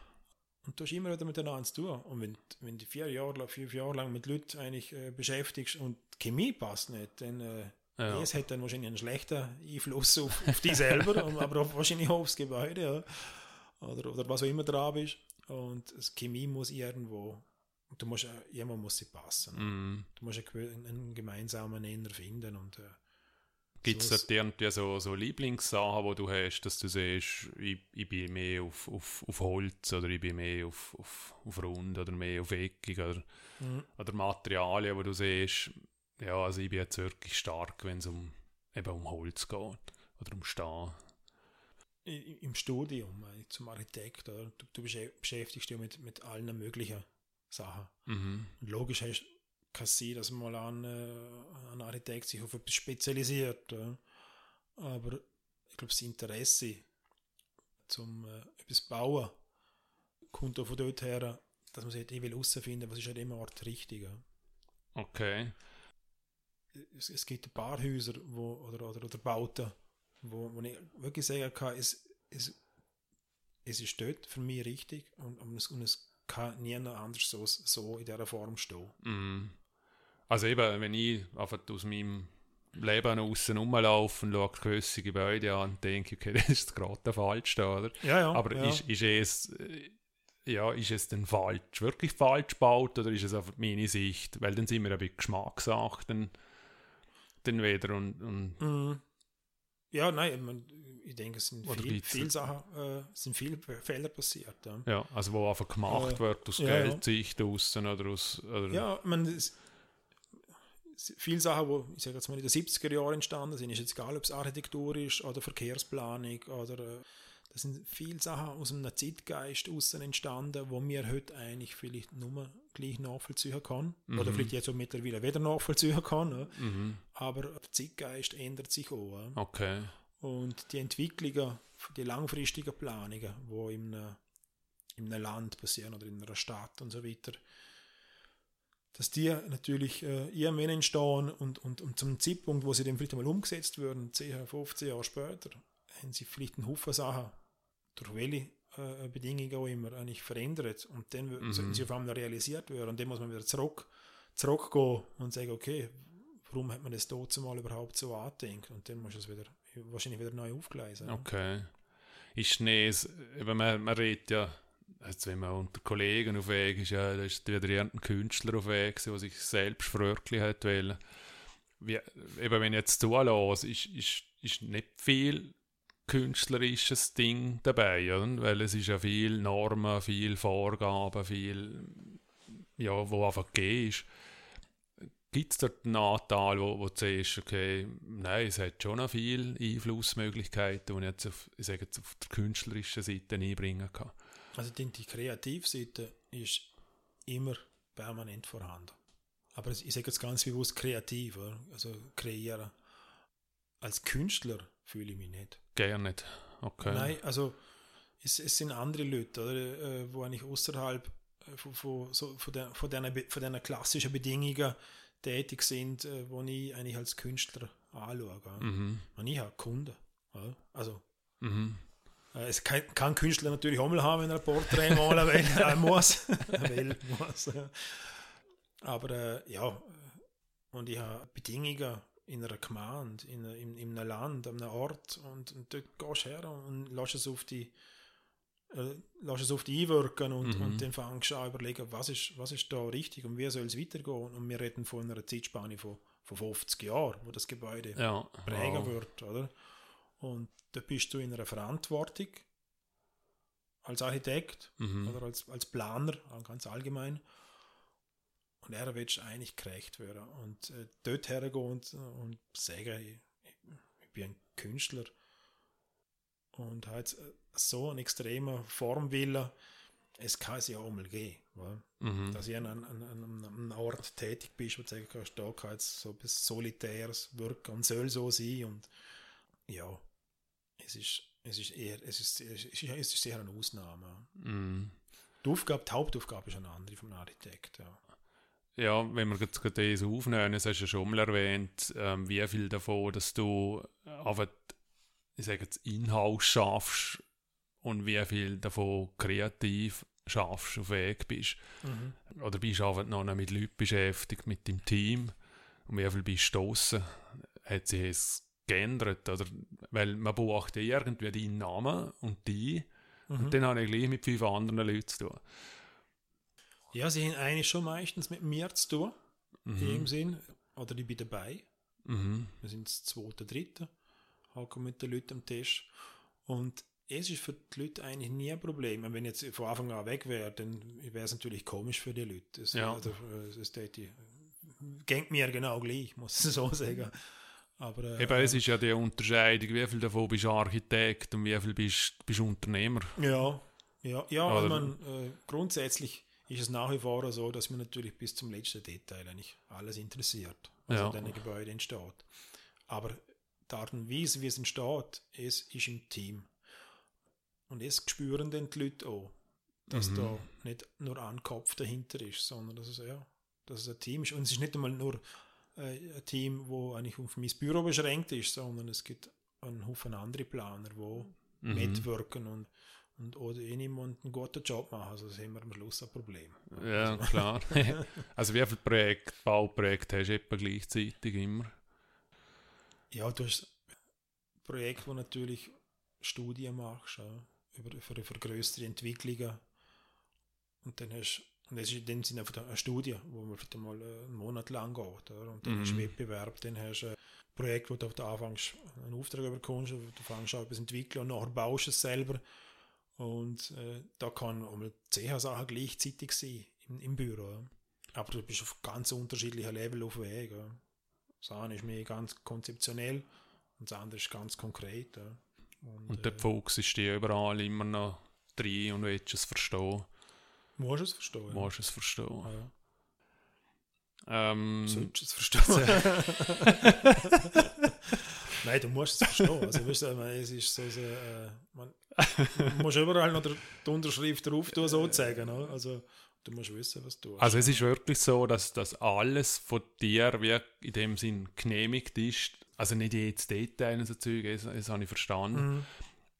Und du hast immer wieder miteinander zu tun. Und wenn, wenn du vier Jahre, fünf Jahre lang mit Leuten eigentlich äh, beschäftigst und die Chemie passt nicht, dann äh, ja. es hat dann wahrscheinlich einen schlechten Einfluss auf, auf dich selber, [laughs] aber auch wahrscheinlich aufs Gebäude ja. Oder, oder was auch immer dran ist. Und Chemie muss irgendwo, du musst, äh, jemand muss sie passen. Mm. Du musst einen, einen gemeinsamen Nenner finden und äh, Gibt es dort irgendwie so, so Lieblingssachen, wo du hast, dass du siehst, ich, ich bin mehr auf, auf, auf Holz oder ich bin mehr auf, auf, auf Rund oder mehr auf Eckig oder, mhm. oder Materialien, wo du siehst, ja, also ich bin jetzt wirklich stark, wenn es um, eben um Holz geht oder um Stahl. Im Studium, äh, zum Architekt, oder? Du, du beschäftigst dich mit, mit allen möglichen Sachen. Mhm. Und logisch hast, kann es sein, dass mal ein, äh, ein Architekt sich auf etwas spezialisiert. Ja. Aber ich glaube, das Interesse zum äh, etwas bauen kommt auch von dort her, dass man sagt, ich will herausfinden, was ist an dem Ort richtig. Okay. Es, es, gibt ein paar Häuser wo, oder, oder, oder Bauten, wo, wo ich wirklich sagen kann, es, es, es ist dort für mich richtig und, und, es, und es kann nie anders so, so in dieser Form stehen. Mm. Also eben, wenn ich einfach aus meinem Leben außen rumlaufe und schaue größere Gebäude an und denke, okay, [laughs] das ist gerade der falsche, oder? Ja, ja. Aber ja. Ist, ist es ja, ist es denn falsch, wirklich falsch gebaut oder ist es einfach meine Sicht? Weil dann sind wir ein bisschen Geschmackssache dann, dann wieder und, und mm. Ja, nein, ich denke, es sind viele viel Sachen, äh, sind viele Fehler passiert. Ja, ja also wo einfach gemacht äh, wird aus ja, Geldsicht ja. außen oder aus... Oder ja, man, es, viele Sachen, die ich sage jetzt mal in den 70er Jahren entstanden sind, ist jetzt egal, ob es Architektur ist oder Verkehrsplanung oder äh, das sind viele Sachen aus einem Zeitgeist außen entstanden, wo mir heute eigentlich vielleicht nur gleich nachvollziehen kann mhm. oder vielleicht jetzt auch mittlerweile wieder nachvollziehen kann. Ne? Mhm. Aber der Zeitgeist ändert sich auch. Okay. Und die Entwicklungen, die langfristigen Planungen, die in einem, in einem Land passieren oder in einer Stadt und so weiter, dass die natürlich äh, irgendwann entstehen und, und, und zum Zeitpunkt, wo sie dann vielleicht einmal umgesetzt würden, 10, 15 Jahre später, haben sie vielleicht einen Haufen Sachen, durch welche äh, Bedingungen auch immer, eigentlich verändert und dann mhm. sollten sie auf einmal realisiert werden und dann muss man wieder zurück, zurückgehen und sagen, okay, warum hat man das dort mal überhaupt so angedenkt und dann muss es wieder, wahrscheinlich wieder neu aufgleisen. Okay. Ist Schnee, man, man redet ja also wenn man unter Kollegen auf Weg ist, ja, da ist wieder irgendein Künstler auf Weg, der sich selbst verwirklichen hat wollen. Wie, eben wenn ich jetzt zulasse, ist, ist, ist nicht viel künstlerisches Ding dabei, oder? weil es ist ja viel Normen, viel Vorgaben, viel, ja, wo einfach gegeben ist. Gibt es dort einen Anteil, wo, wo du siehst, okay, nein, es hat schon noch viele Einflussmöglichkeiten, die ich jetzt auf, ich sage jetzt auf der künstlerischen Seite einbringen kann? Also die, die Kreativseite ist immer permanent vorhanden. Aber ich sage jetzt ganz bewusst kreativ, also kreieren. Als Künstler fühle ich mich nicht. Gerne nicht. Okay. Nein, also es, es sind andere Leute, oder, äh, wo eigentlich außerhalb äh, von, von, so, von, der, von, der, von der klassischen Bedingungen tätig sind, äh, wo ich eigentlich als Künstler anschaue. Mhm. Und ich habe Kunden. Also mhm. Äh, es kann, kann Künstler natürlich auch mal haben, wenn er ein Porträt malen will, äh, [laughs] muss. [laughs] will, muss. Aber äh, ja, und ich habe Bedingungen in einer Gemeinde, in, in, in einem Land, an einem Ort und, und dort gehst du her und lässt es auf die äh, lass es auf die einwirken und, mhm. und dann fängst du an überlegen, was ist, was ist da richtig und wie soll es weitergehen. Und wir reden von einer Zeitspanne von, von 50 Jahren, wo das Gebäude ja. prägen wow. wird, oder? Und da bist du in einer Verantwortung als Architekt mhm. oder als, als Planer, ganz allgemein. Und er wird eigentlich gerecht werden. Und äh, dort hergehen und, und sagen, ich, ich, bin ein Künstler und hat so eine extreme Formwille, es kann es ja auch mal gehen. Mhm. Dass ich an, an, an, einem Ort tätig bist, wo du sagen kannst, da kann jetzt so etwas Solitäres wirken und soll so sein. Und ja, es ist, es ist eher, es ist, es ist, es ist eher eine Ausnahme. Mm. Die Aufgabe, die Hauptaufgabe ist eine andere vom Architekt, ja. Ja, wenn wir jetzt gerade das aufnehmen, das hast du ja schon mal erwähnt, ähm, wie viel davon, dass du einfach, ich sage jetzt, Inhalt schaffst und wie viel davon kreativ schaffst, auf Weg bist. Mhm. Oder bist du einfach noch mit Leuten beschäftigt, mit dem Team und wie viel bist du draussen? Hat sich das geändert. Oder, weil man ja irgendwie deinen Namen und die. Mhm. Und dann habe ich gleich mit fünf anderen Leuten zu tun. Ja, sie haben eigentlich schon meistens mit mir zu tun. Mhm. In dem Sinn. Oder ich bin dabei. Mhm. Wir sind das zweite, dritte, hocken mit den Leuten am Tisch. Und es ist für die Leute eigentlich nie ein Problem. Und wenn ich jetzt von Anfang an weg wäre, dann wäre es natürlich komisch für die Leute. Es, Ja. also, es täte, geht mir genau gleich, muss ich [laughs] so sagen. Aber, äh, Eben, es ist ja die Unterscheidung, wie viel davon bist du Architekt und wie viel bist du Unternehmer. Ja, ja, ja Oder- ich mein, äh, grundsätzlich ist es nach wie vor so, dass mir natürlich bis zum letzten Detail eigentlich alles interessiert, was Ja. in diesen Gebäuden entsteht. Aber die Art und Weise, wie es entsteht, es ist im Team. Und es spüren dann die Leute auch, dass Mhm. da nicht nur ein Kopf dahinter ist, sondern dass es, ja, dass es ein Team ist. Und es ist nicht einmal nur äh, ein Team, wo eigentlich auf mein Büro beschränkt ist, sondern es gibt einen Haufen andere Planer, wo Mhm. mitwirken und, und oder eh niemand einen guten Job machen. Also haben wir am Schluss ein Problem. Ja, Also, klar. [laughs] also wie viele Projekt, Bauprojekte hast du etwa gleichzeitig immer? ja, du hast Projekte, wo natürlich Studien machst, ja, über, für, für größere Entwicklungen. Und dann hast und das ist in dem Sinne eine Studie, wo man vielleicht mal einen Monat lang geht. Oder? Und dann Mhm. hast du Wettbewerb, dann hast du ein Projekt, wo du auf Anfang einen Auftrag bekommst, du fängst an etwas entwickeln und nachher baust du es selber. Und äh, da kann einmal zehn Sachen gleichzeitig sein im, im Büro. Ja. Aber du bist auf ganz unterschiedlichen Level auf Weg. Ja. Das eine ist mehr ganz konzeptionell und das andere ist ganz konkret. Ja. Und, Und der äh, Fuchs ist dir überall immer noch drin und willst es verstehen. musst es verstehen. Ja. Musst es verstehen. Ja. Ähm, Solltest du es verstehen? [laughs] [laughs] Nein, du musst es verstehen. Also, weißt du, es ist so, so äh, man, du musst überall noch die Unterschrift drauf tun, sozusagen. Ne? Also, du musst wissen, was du tust. Also es ist wirklich so, dass, dass alles von dir wie in dem Sinn genehmigt ist. Also nicht jedes Detail und so Zeug, das, das habe ich verstanden. Mhm.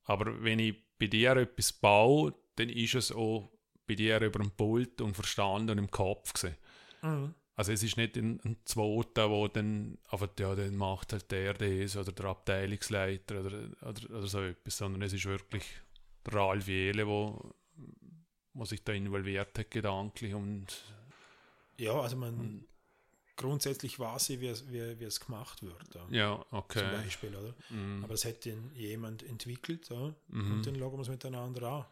Aber wenn ich bei dir etwas baue, dann ist es auch bei dir über dem Pult und verstanden und im Kopf gewesen. Mhm. Also es ist nicht ein, ein Zweiter, wo dann einfach, ja, dann macht halt der das oder der Abteilungsleiter oder, oder, oder so etwas, sondern es ist wirklich der Ralf Jele, wo, wo sich da involviert hat gedanklich und Ja, also man grundsätzlich weiß ich, wie es, wie, wie es gemacht wird. Ja. ja, Zum okay. Beispiel, oder? Mhm. Aber es dann jemand entwickelt ja? Mhm. und dann schauen wir es miteinander an.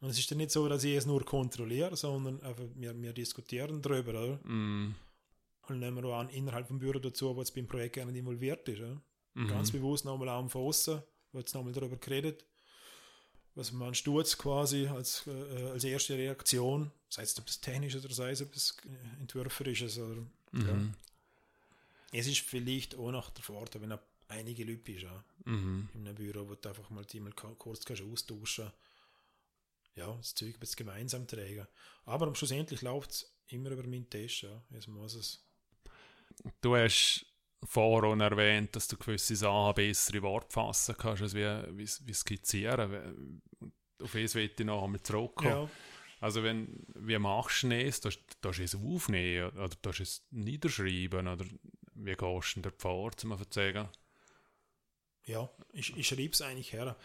Und es ist dann nicht so, dass ich es nur kontrolliere, sondern einfach wir, wir diskutieren darüber. Oder? Mhm. Und nehmen wir auch an, innerhalb vom Büro dazu, wo jetzt beim Projekt gar nicht involviert ist. Ja? Mhm. Ganz bewusst nochmal auch von außen, wo jetzt nochmal darüber geredet, was man stutzt quasi als, äh, als erste Reaktion, sei es etwas Technisches oder sei es etwas Entwürferisches. Oder, Mhm. Es ist vielleicht auch noch der Vorteil, wenn einige Leute bist, ja, Mhm. in einem Büro, wo du einfach mal die mal kurz kannst austauschen ja, das Zeug bisschen gemeinsam tragen. Aber schlussendlich läuft es immer über meinen Tisch, ja. Jetzt muss es. Du hast vorhin erwähnt, dass du gewisse Sachen besser in Wort fassen kannst, als wie, wie, wie skizzieren. Auf das will ich noch einmal zurückkommen. Ja, Also wenn, wie machst du es? Darfst du es aufnehmen oder darfst du es niederschreiben? Oder wie gehst du denn vor, um zu sagen? ja ich, ich schreibe es eigentlich her.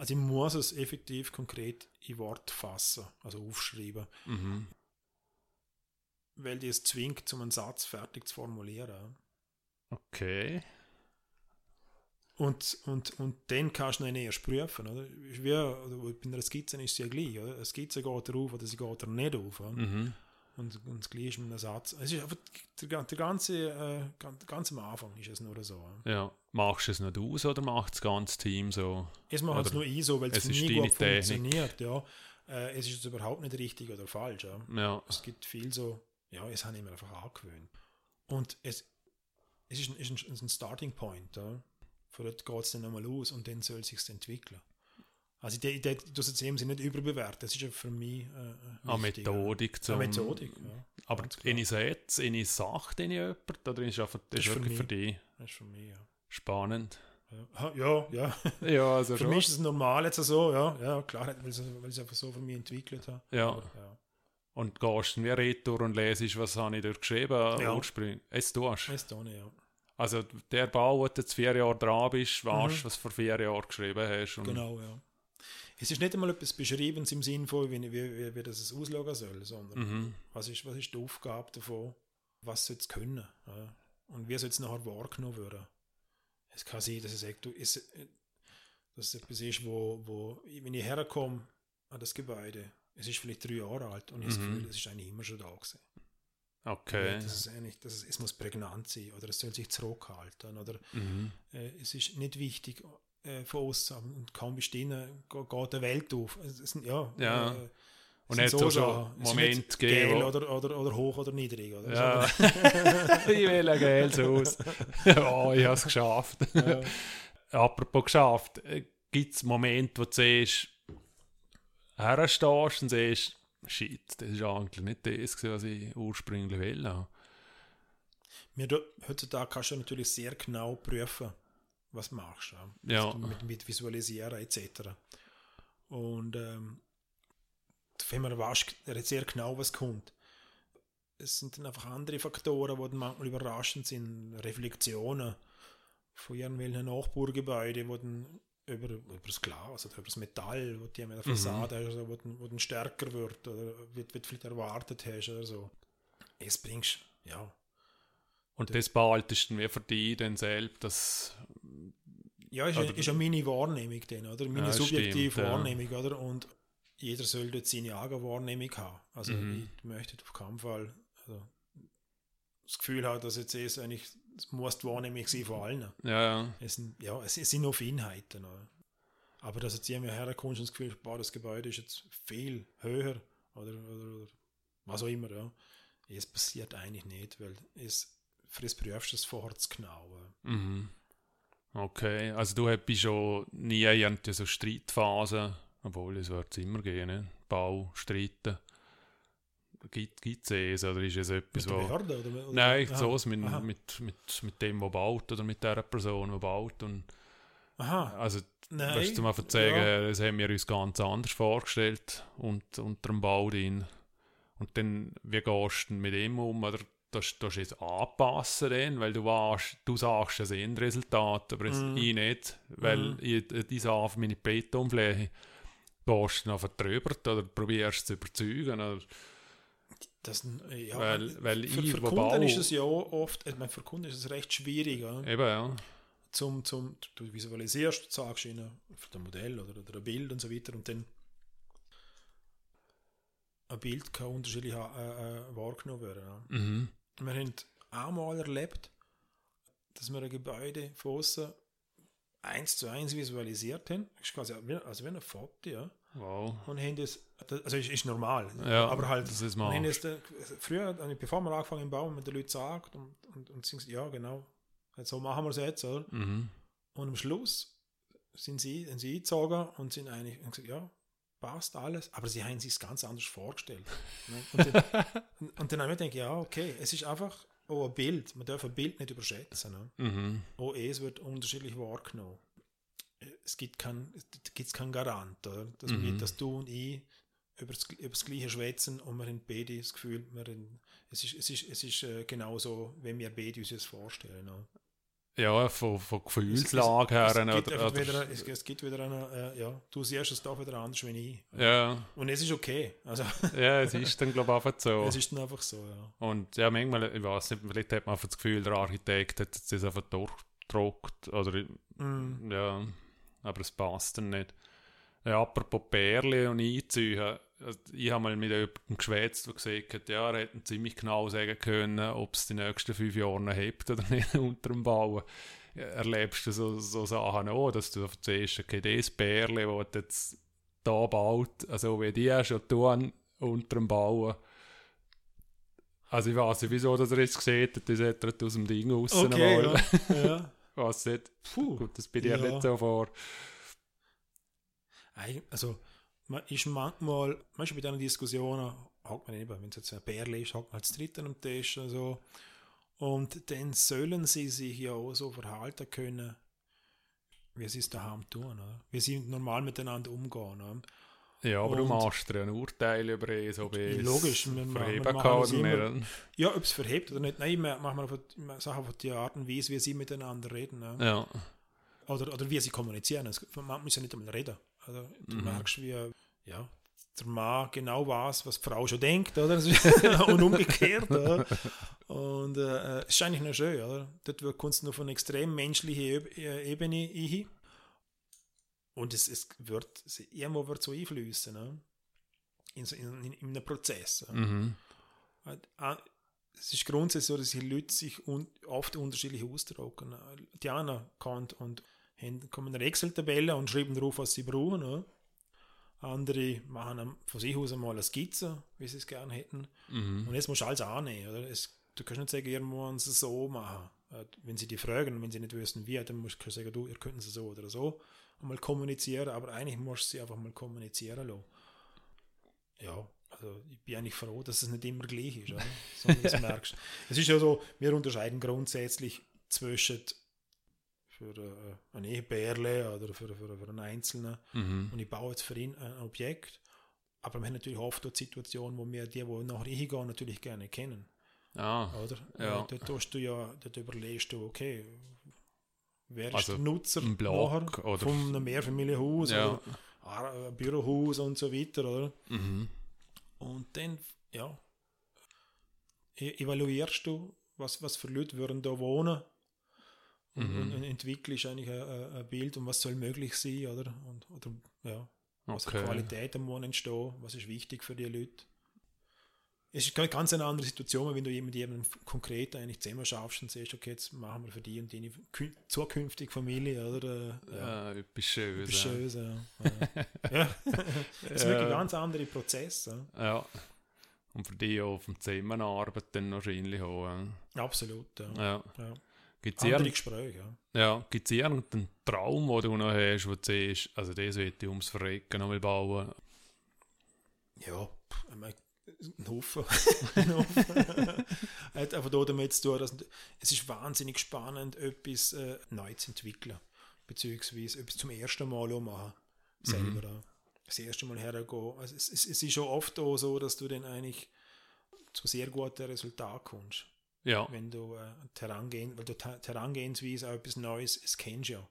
Also ich muss es effektiv konkret in Wort fassen, also aufschreiben, Mhm. weil die es zwingt, um einen Satz fertig zu formulieren. Okay. Und, und, und dann kannst du ihn erst prüfen. Oder? Wie, oder bei einer Skizze ist es ja gleich. Oder? Eine Skizze geht er auf oder sie geht er nicht auf. Oder? Mhm. Und, und das Gleiche ist mit einem Satz. Es ist einfach der, der ganze, äh, ganz, ganz am Anfang ist es nur so. oder? Ja. Machst du es nicht aus oder macht das ganze Team so? Es macht es nur ich so, weil es für mich gut Technik. funktioniert. Ja. Äh, es ist überhaupt nicht richtig oder falsch. Ja. Ja. Es gibt viel so, ja, es habe ich mir einfach angewöhnt. Und es, es ist ein, ist ein, ist ein Starting Point. Ja. Von dort geht es dann nochmal aus und dann soll es sich entwickeln. Also ich, ich, ich das jetzt eben nicht überbewerten. Das ist ja für mich äh, Eine wichtig, ja. Methodik Eine zum... Methodik, ja. Aber eine Satz, eine Sache, die jemand, oder ist einfach, das Das ist ist für wirklich für, mich. dich Das ist für mich, ja. Spannend? Ja, ja, [laughs] ja. Also Für mich ist es normal jetzt so, ja, ja, klar, weil ich es einfach so für mich entwickelt habe. Ja. Aber, ja. Und gehst dann wie retour und lesest, was habe ich dort geschrieben, Ja. ursprünglich. Es tust. Das tue ich, ja. Also der Bau, wo du jetzt vier Jahre dran bist, weißt Mhm. was du vor vier Jahren geschrieben hast. Genau, ja. Es ist nicht einmal etwas Beschriebenes im Sinn von, wie, wie, wie, wie das ausschauen soll, sondern Mhm. was, ist, was ist die Aufgabe davon, was soll es können. Ja. Und wie soll es nachher wahrgenommen werden? Es kann sein, dass es, dass es etwas ist, wo, wo wenn ich herkomme an das Gebäude, es ist vielleicht drei Jahre alt und ich mhm. das Gefühl, es ist eigentlich immer schon da gewesen. Okay. Das ist eigentlich, das ist, es muss prägnant sein oder es soll sich zurückhalten oder mhm. äh, es ist nicht wichtig äh, von außen und kaum du geht die Welt auf. Es, ja, ja. Äh, und es so schon Moment gegeben. Oder, oder, oder hoch oder niedrig. Oder ja. [laughs] ich will ein geiles Haus. [laughs] oh, ich habe es geschafft. Ja. [laughs] Apropos geschafft, äh, gibt es Momente, wo du siehst, herstehst und siehst, shit, das ist eigentlich nicht das, was ich ursprünglich will. Mir heutzutage kannst du natürlich sehr genau prüfen, was du machst. Ja. Mit, mit Visualisieren etc. Und ähm, wenn man weiß sehr genau, was kommt. Es sind dann einfach andere Faktoren, die dann manchmal überraschend sind. Reflexionen von irgendwelchen Nachbargebäuden, wo dann über, über das Glas oder über das Metall, wo die an der mhm. Fassade mhm. also, wo, dann, wo dann stärker wird oder wird, wird vielleicht erwartet hast oder so. Es bringst, ja. Und das behaltest du wie für dich dann selbst, dass ja, ist, oder, ist ja meine Wahrnehmung dann, oder? Meine ja, subjektive stimmt, Wahrnehmung, ja. oder? Und jeder soll dort seine eigene Wahrnehmung haben. Also mhm. ich möchte auf keinen Fall also, das Gefühl haben, dass jetzt es eigentlich das muss die Wahrnehmung sein von allen. Ja, ja. Es sind, ja, es, es sind nur Feinheiten. Oder? Aber dass jetzt jemand herkommt und das Gefühl boah, das Gebäude ist jetzt viel höher oder, oder, oder was auch immer, ja. Es passiert eigentlich nicht, weil es, für das prüfst es vorher zu genau. Mhm. Okay, also du bist schon nie irgendwie so Streitphasen obwohl, es wird immer gehen, ne? Bau, Streiten. Gibt es es oder ist es etwas, mit wo... Behörde, oder, oder? Nein, so mit, mit, mit, mit dem, der baut oder mit der Person, die baut. Und Aha. Also, Nein. Willst du mal erzählen, ja. das haben wir uns ganz anders vorgestellt und, unter dem Bau drin. Und dann, wie gehst du mit dem um? Oder das, das ist jetzt anpassen, dann, weil du, warst, du sagst das Endresultat, aber mm. ich nicht, weil mm. ich, ich sage auf meine Betonfläche gehst du noch drüber oder probierst zu überzeugen? Oder? Das, ja, weil, weil für, ich, für Kunden baue, ist es ja oft, ich meine, für Kunden ist es recht schwierig. Ja? Eben, ja. Zum, zum, du visualisierst, du sagst ihnen für ein Modell oder, oder ein Bild und so weiter und dann ein Bild kann unterschiedlich äh, äh, wahrgenommen werden. Ja. Mhm. Wir haben einmal erlebt, dass wir ein Gebäude von außen eins zu eins visualisiert haben. Das ist quasi also wie ein Foto, ja. Wow. Und haben das, also ist, ist normal, ja, aber halt, das ist mal. Das, früher, bevor wir angefangen haben bauen, mit den Leuten gesagt und, und, und sind, ja genau, so machen wir es jetzt, oder? Mhm. Und am Schluss sind sie, sind sie eingezogen und sind eigentlich, und gesagt, ja, passt alles, aber sie haben sich es ganz anders vorgestellt. Ne? und, dann, [laughs] und dann habe ich gedacht, ja, okay, es ist einfach auch ein Bild. Man darf ein Bild nicht überschätzen. Ne? Mhm. Auch es wird unterschiedlich wahrgenommen. Es gibt keinen kein Garant, oder? Dass, mhm. wir, dass du und ich über das, über das Gleiche schwätzen und wir haben beide das Gefühl, wir haben, es ist, es ist, es ist äh, genauso, wenn wir beide uns das vorstellen. Ne? Ja, von, von Gefühlslage her. Es, es, gibt oder, wieder, es, es, gibt wieder eine, äh, ja, du siehst es doch wieder anders wie ich. Ja. Und es ist okay. Also ja, es ist dann, glaube ich, einfach so. Es ist dann einfach so, ja. Und ja, manchmal, ich weiß nicht, vielleicht hat man einfach das Gefühl, der Architekt hat das einfach durchgedruckt. Oder, mm. ja, aber es passt dann nicht. Ja, apropos Perle und Einzüge, also, ich habe mal mit jemandem geschwätzt, der gesagt hat, ja, er hätte ziemlich genau sagen können, ob es die nächsten fünf Jahre hebt oder nicht [laughs] unter dem Bauen. Erlebst du so, so Sachen auch, dass du siehst, okay, das Bärle, das jetzt da baut, also wie die schon tun unter dem Bauen. Also ich weiß nicht, wieso dass er jetzt gesehen hat, das hat er aus dem Ding raus. Okay, ja. [laughs] ja. Was nicht. Puh, Gut, das bin ich ja nicht so vor. Also man ist manchmal, manchmal bei diesen Diskussionen, hat man eben, wenn es jetzt ein Bärle ist, hat man als Dritten am Tisch und so. Und dann sollen sie sich ja auch so verhalten können, wie sie es daheim tun, oder? wie sie normal miteinander umgehen. Oder? Ja, aber und, du machst dir ein Urteil über es, ob es logisch, wir, verheben kann oder nicht. Ja, ob es verhebt oder nicht. Nein, wir machen wir Sachen auf die Art und Weise, wie sie miteinander reden. Ja. ja. Oder, oder wie sie kommunizieren. Man muss ja nicht einmal reden. Also, du mhm. merkst, wie ja, der Mann genau weiß, was die Frau schon denkt, oder? [laughs] [laughs] und umgekehrt, oder? Und äh, es ist eigentlich noch schön, oder? Dort kommst du noch von extrem menschlichen äh, Ebene ein. Und es, es wird, irgendwo wird so einflüssen, ne? in, in, in, in einem Prozess. Mhm. Es ist grundsätzlich so, dass die Leute sich un, oft unterschiedlich ausdrücken. Die einen und kommen eine Excel-Tabelle und schreiben darauf, was sie brauchen. Ne? Andere machen von sich aus einmal eine Skizze, wie sie es gerne hätten. Mhm. Und jetzt musst du alles annehmen. Oder? Es, du kannst nicht sagen, ihr müsst es so machen. Wenn sie dich fragen, wenn sie nicht wissen, wie, dann musst du sagen, du, ihr könnt es so oder so einmal kommunizieren, aber eigentlich musst du sie einfach mal kommunizieren lassen. Ja, also ich bin eigentlich froh, dass es nicht immer gleich ist, oder? sondern das [laughs] merkst. Es ist ja so, wir unterscheiden grundsätzlich zwischen für äh, ein Ehebärle oder für, für, für einen Einzelnen. Mhm. Und ich baue jetzt für ihn ein Objekt. Aber wir haben natürlich oft die Situation, wo wir die, die nachher hingehen, natürlich gerne kennen. Ah, oder? Ja. Dort, tust du ja, dort überlegst du, okay, wer also ist der Nutzer ein nachher oder von einem Mehrfamilienhaus Ja. oder ein Bürohaus und so weiter, oder? mhm. Und dann, ja, e- evaluierst du, was, was für Leute würden da wohnen und, Mhm. und, entwickelst eigentlich ein, ein Bild und was soll möglich sein, oder? Und, oder ja, was für Okay. Qualität muss entstehen, was ist wichtig für die Leute. Es ist eine ganz eine andere Situation, wenn du jemanden, jemanden konkret eigentlich zusammen schaffst und sagst, okay, jetzt machen wir für die und die kü- zukünftige Familie, oder? Äh, Ja, Ja, etwas Schönes. etwas ja. Schönes, ja. [laughs] [laughs] Es ist wirklich ein ganz andere Prozess. Ja. Ja. Und für die auf dem Zusammenarbeit dann wahrscheinlich auch. ja. Absolut, ja. Ja. ja. Gibt es Andere irgendeinen, Gespräche, ja. ja, gibt's irgendeinen Traum, den du noch hast, wo du siehst, also das will ich ums Verrecken noch mal bauen? Ja, ich meine, ein Haufen. [laughs] ein Haufen. Hat einfach da damit zu tun, dass es ist wahnsinnig spannend, etwas äh, neu zu entwickeln. Beziehungsweise etwas zum ersten Mal auch machen. Selber da. Das erste Mal hergehen. Also es, es, es ist schon oft auch so, dass du dann eigentlich zu sehr guten Resultaten kommst. Ja, Wenn du äh, Herangehen, weil du Herangehensweise auch etwas Neues, es kennst ja.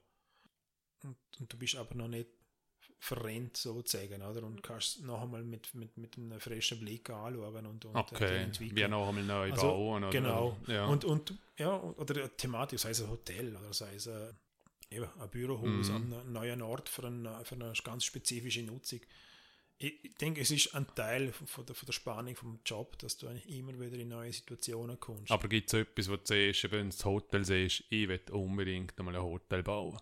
Und, und du bist aber noch nicht verrennt sozusagen, oder? Und kannst noch einmal mit, mit, mit einem frischen Blick anschauen und, und äh, okay. entwickeln. Wie noch einmal neu Also, bauen. Oder? Genau. Ja. Und, und ja, oder eine Thematik, sei es ein Hotel oder sei es ein, eben ein Bürohaus Mhm. an einem neuen Ort für eine, für eine ganz spezifische Nutzung. Ich, denke, es ist ein Teil von der, von der Spannung vom Job, dass du eigentlich immer wieder in neue Situationen kommst. Aber gibt es etwas, wo du siehst, wenn du das Hotel siehst, ich will unbedingt einmal ein Hotel bauen?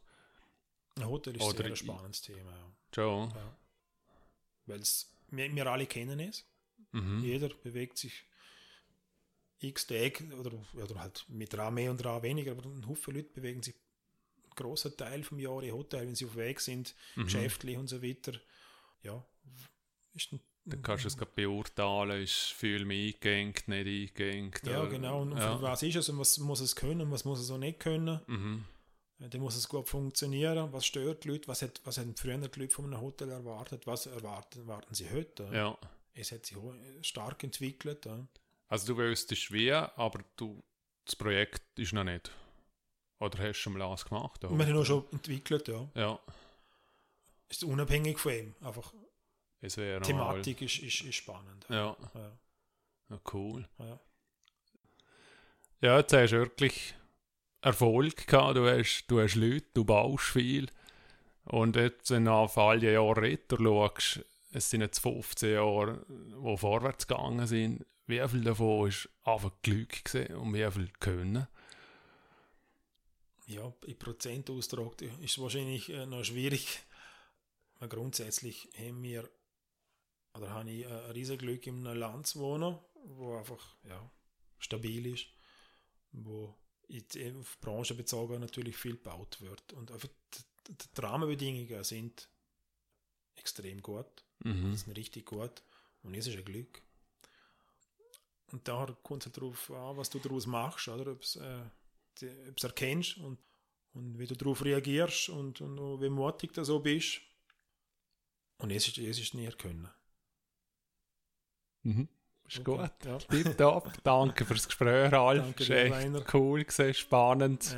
ein Hotel ist oder sehr ein spannendes Thema. Ja. Schon? Ja. Weil wir, wir alle kennen es. Mhm. Jeder bewegt sich x Tage oder, oder halt mit dran mehr und dran weniger, aber ein Haufen Leute bewegen sich einen großen Teil vom Jahr in Hotel, wenn sie auf Weg sind, Mhm. geschäftlich und so weiter. Ja, ist ein, Dann kannst du es gerade beurteilen, ist viel mehr eingegangen, nicht eingegangen. ja, genau. Und ja. was ist es und was muss es können und was muss es auch nicht können? Mhm. Äh, Dann muss es gut funktionieren. Was stört die Leute? Was, hat, was haben früher die Leute von einem Hotel erwartet? Was erwarten, erwarten sie heute? Ja. Es hat sich stark entwickelt. Ja. Also du wüsstest wie, aber du, das Projekt ist noch nicht. Oder hast du schon mal alles gemacht? Wir haben auch schon entwickelt, ja. Ja, Ist unabhängig von ihm. Einfach es wäre. Thematik ist, ist, ist spannend. Ja, Ja, ja, cool. ja. Ja, jetzt hast du wirklich Erfolg gehabt, du hast, du hast Leute, du baust viel. Und jetzt, wenn du auf all die Jahre retour schaust, es sind jetzt 15 Jahre, die vorwärts gegangen sind, wie viel davon ist einfach Glück gewesen und wie viel Können? ja, in Prozent ausgedrückt ist es wahrscheinlich äh, noch schwierig. Grundsätzlich haben wir, oder habe ich äh, ein riesen Glück in einem Land zu wohnen, wo einfach ja, stabil ist, wo eben auf Branche bezogen natürlich viel gebaut wird. Und einfach die, Rahmenbedingungen sind extrem gut. Mhm. Ist richtig gut. Und es ist ein Glück. Und da kommt es halt darauf an, was du daraus machst, oder? Ob es äh, die- erkennst und, und wie du darauf reagierst und, und wie mutig du so bist. Und es ist, es ist nie können. Mhm. Ist Okay, gut. Ja. Tipptopp. Danke fürs Gespräch, Ralf. Danke ist echt Rainer. cool gewesen, spannend.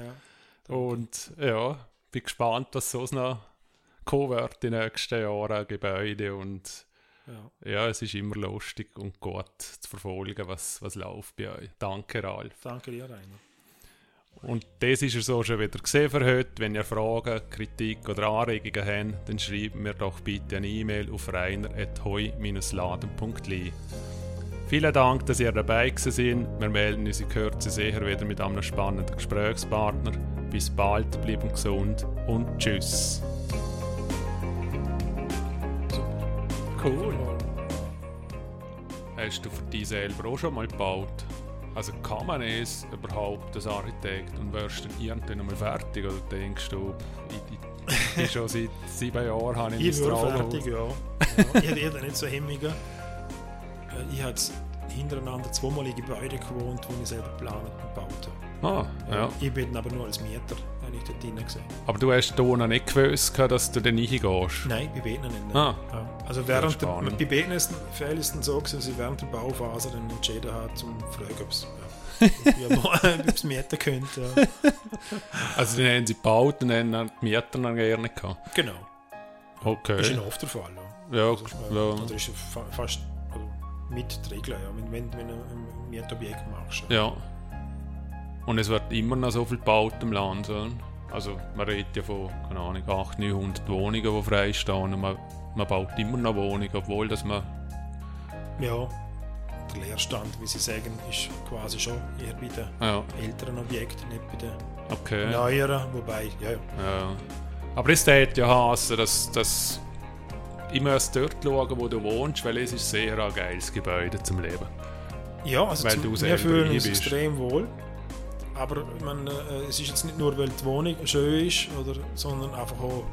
Ja. Und ja, bin gespannt, was sonst noch kommen wird die nächsten Jahre, Gebäude und Ja. ja. es ist immer lustig und gut zu verfolgen, was, was läuft bei euch. Danke, Ralf. Danke dir, Rainer. Und das ist er so schon wieder gesehen für heute. Wenn ihr Fragen, Kritik oder Anregungen habt, dann schreibt mir doch bitte eine E-Mail auf reiner.heu-laden.li. Vielen Dank, dass ihr dabei sind. Wir melden uns in Kürze sicher wieder mit einem spannenden Gesprächspartner. Bis bald, bleiben gesund und tschüss. Cool. Hast du für dich selber auch schon mal gebaut? Also kann man es überhaupt als Architekt und wirst dann irgendwann mal fertig oder denkst du, ich, ich, schon seit [laughs] sieben Jahren habe ich, ich mein fertig, ja. ja. Ich hätte nicht so Hemmungen. Äh, ich habe hintereinander zweimal in Gebäuden gewohnt, die ich selber geplant und gebaut habe. Ah, ja. Ich bin aber nur als Mieter ich dort drin gesehen. Aber du hast hier noch nicht gewusst, dass du da reingehst? Nein, bei beiden nicht. Ah. Ja. Also während der, bei beiden ist es so, dass ich während der Bauphase dann entschieden habe, zum fragen, ob es ja, [laughs] [laughs] mieten könnte. Ja. Also dann haben sie gebaut und haben die Mieter dann gerne gehabt? Genau. Okay. Das ist ein oft der Fall. Ja, ja. Also, ja. Das ist fast also, mit der Regel, ja, wenn, wenn, wenn du ein Mietobjekt machst. Ja. Und es wird immer noch so viel gebaut im Land. Oder? Also man redet ja von, keine Ahnung, 800, 900 Wohnungen, die freistehen und man, man baut immer noch Wohnungen, obwohl dass man... Ja, der Leerstand, wie Sie sagen, ist quasi schon eher bei den ja. älteren Objekten, nicht bei den okay. neueren, wobei, ja, ja. ja. Aber es tät ja heißen, dass, dass ich muss dort schauen, wo du wohnst, weil es ist sehr ein geiles Gebäude zum Leben. Ja, also weil wir fühlen uns extrem wohl. Aber man, äh, es ist jetzt nicht nur, weil die Wohnung schön ist, oder, sondern einfach auch,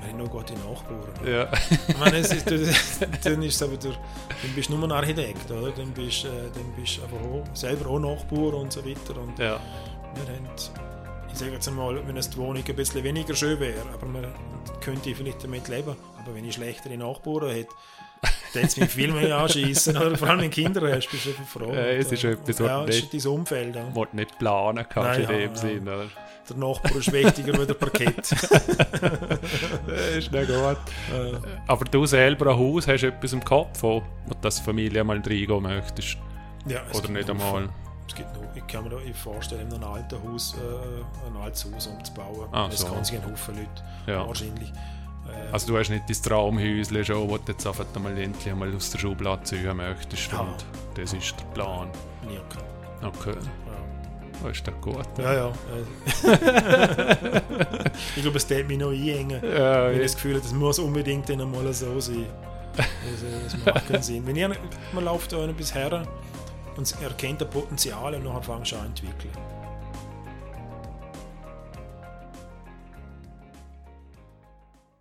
wir haben noch gute Nachbarn. Ja. Ich meine, es ist, [laughs] dann, ist aber der, dann bist du nur ein Architekt, oder? Dann bist du äh, dann bist einfach auch, selber auch Nachbar und so weiter. Und ja. wir haben, ich sage jetzt einmal, wenn es die Wohnung ein bisschen weniger schön wäre, aber man könnte vielleicht damit leben. Aber wenn ich schlechtere Nachbarn hätte, mich viel mehr anschießen. Oder vor allem wenn Kinder hast, bist du einfach froh. Ja, es ist etwas, ja, es ist dein Umfeld. Ja. Was du nicht planen kannst Nein, in dem ja, Sinn. Oder? Der Nachbar ist wichtiger wie der Parkett. [laughs] das ist nicht gut. Aber du selber ein Haus, hast etwas im Kopf, wo du Familie mal reingehen möchtest? Ja, Oder nicht einmal? Es gibt noch, ich kann mir da vorstellen, in einem alten Haus, äh, ein altes Haus umzubauen. Ah, das so. kann sich ein Haufen Leute ja. wahrscheinlich. Äh, also du hast nicht dein Traumhäuschen schon, wo du jetzt einfach mal endlich mal aus der Schublade ziehen möchtest ja. und das ist der Plan. Ja, okay. Okay. Oh, ist doch gut. Ja, ja. [laughs] ich glaube, es tät mich noch einhängen. Ja, ich habe das Gefühl, das muss unbedingt dann einmal so sein. Also, das macht keinen Sinn. Wenn ihr, man läuft da bis her und erkennt das Potenzial und nachher fängst du an zu entwickeln.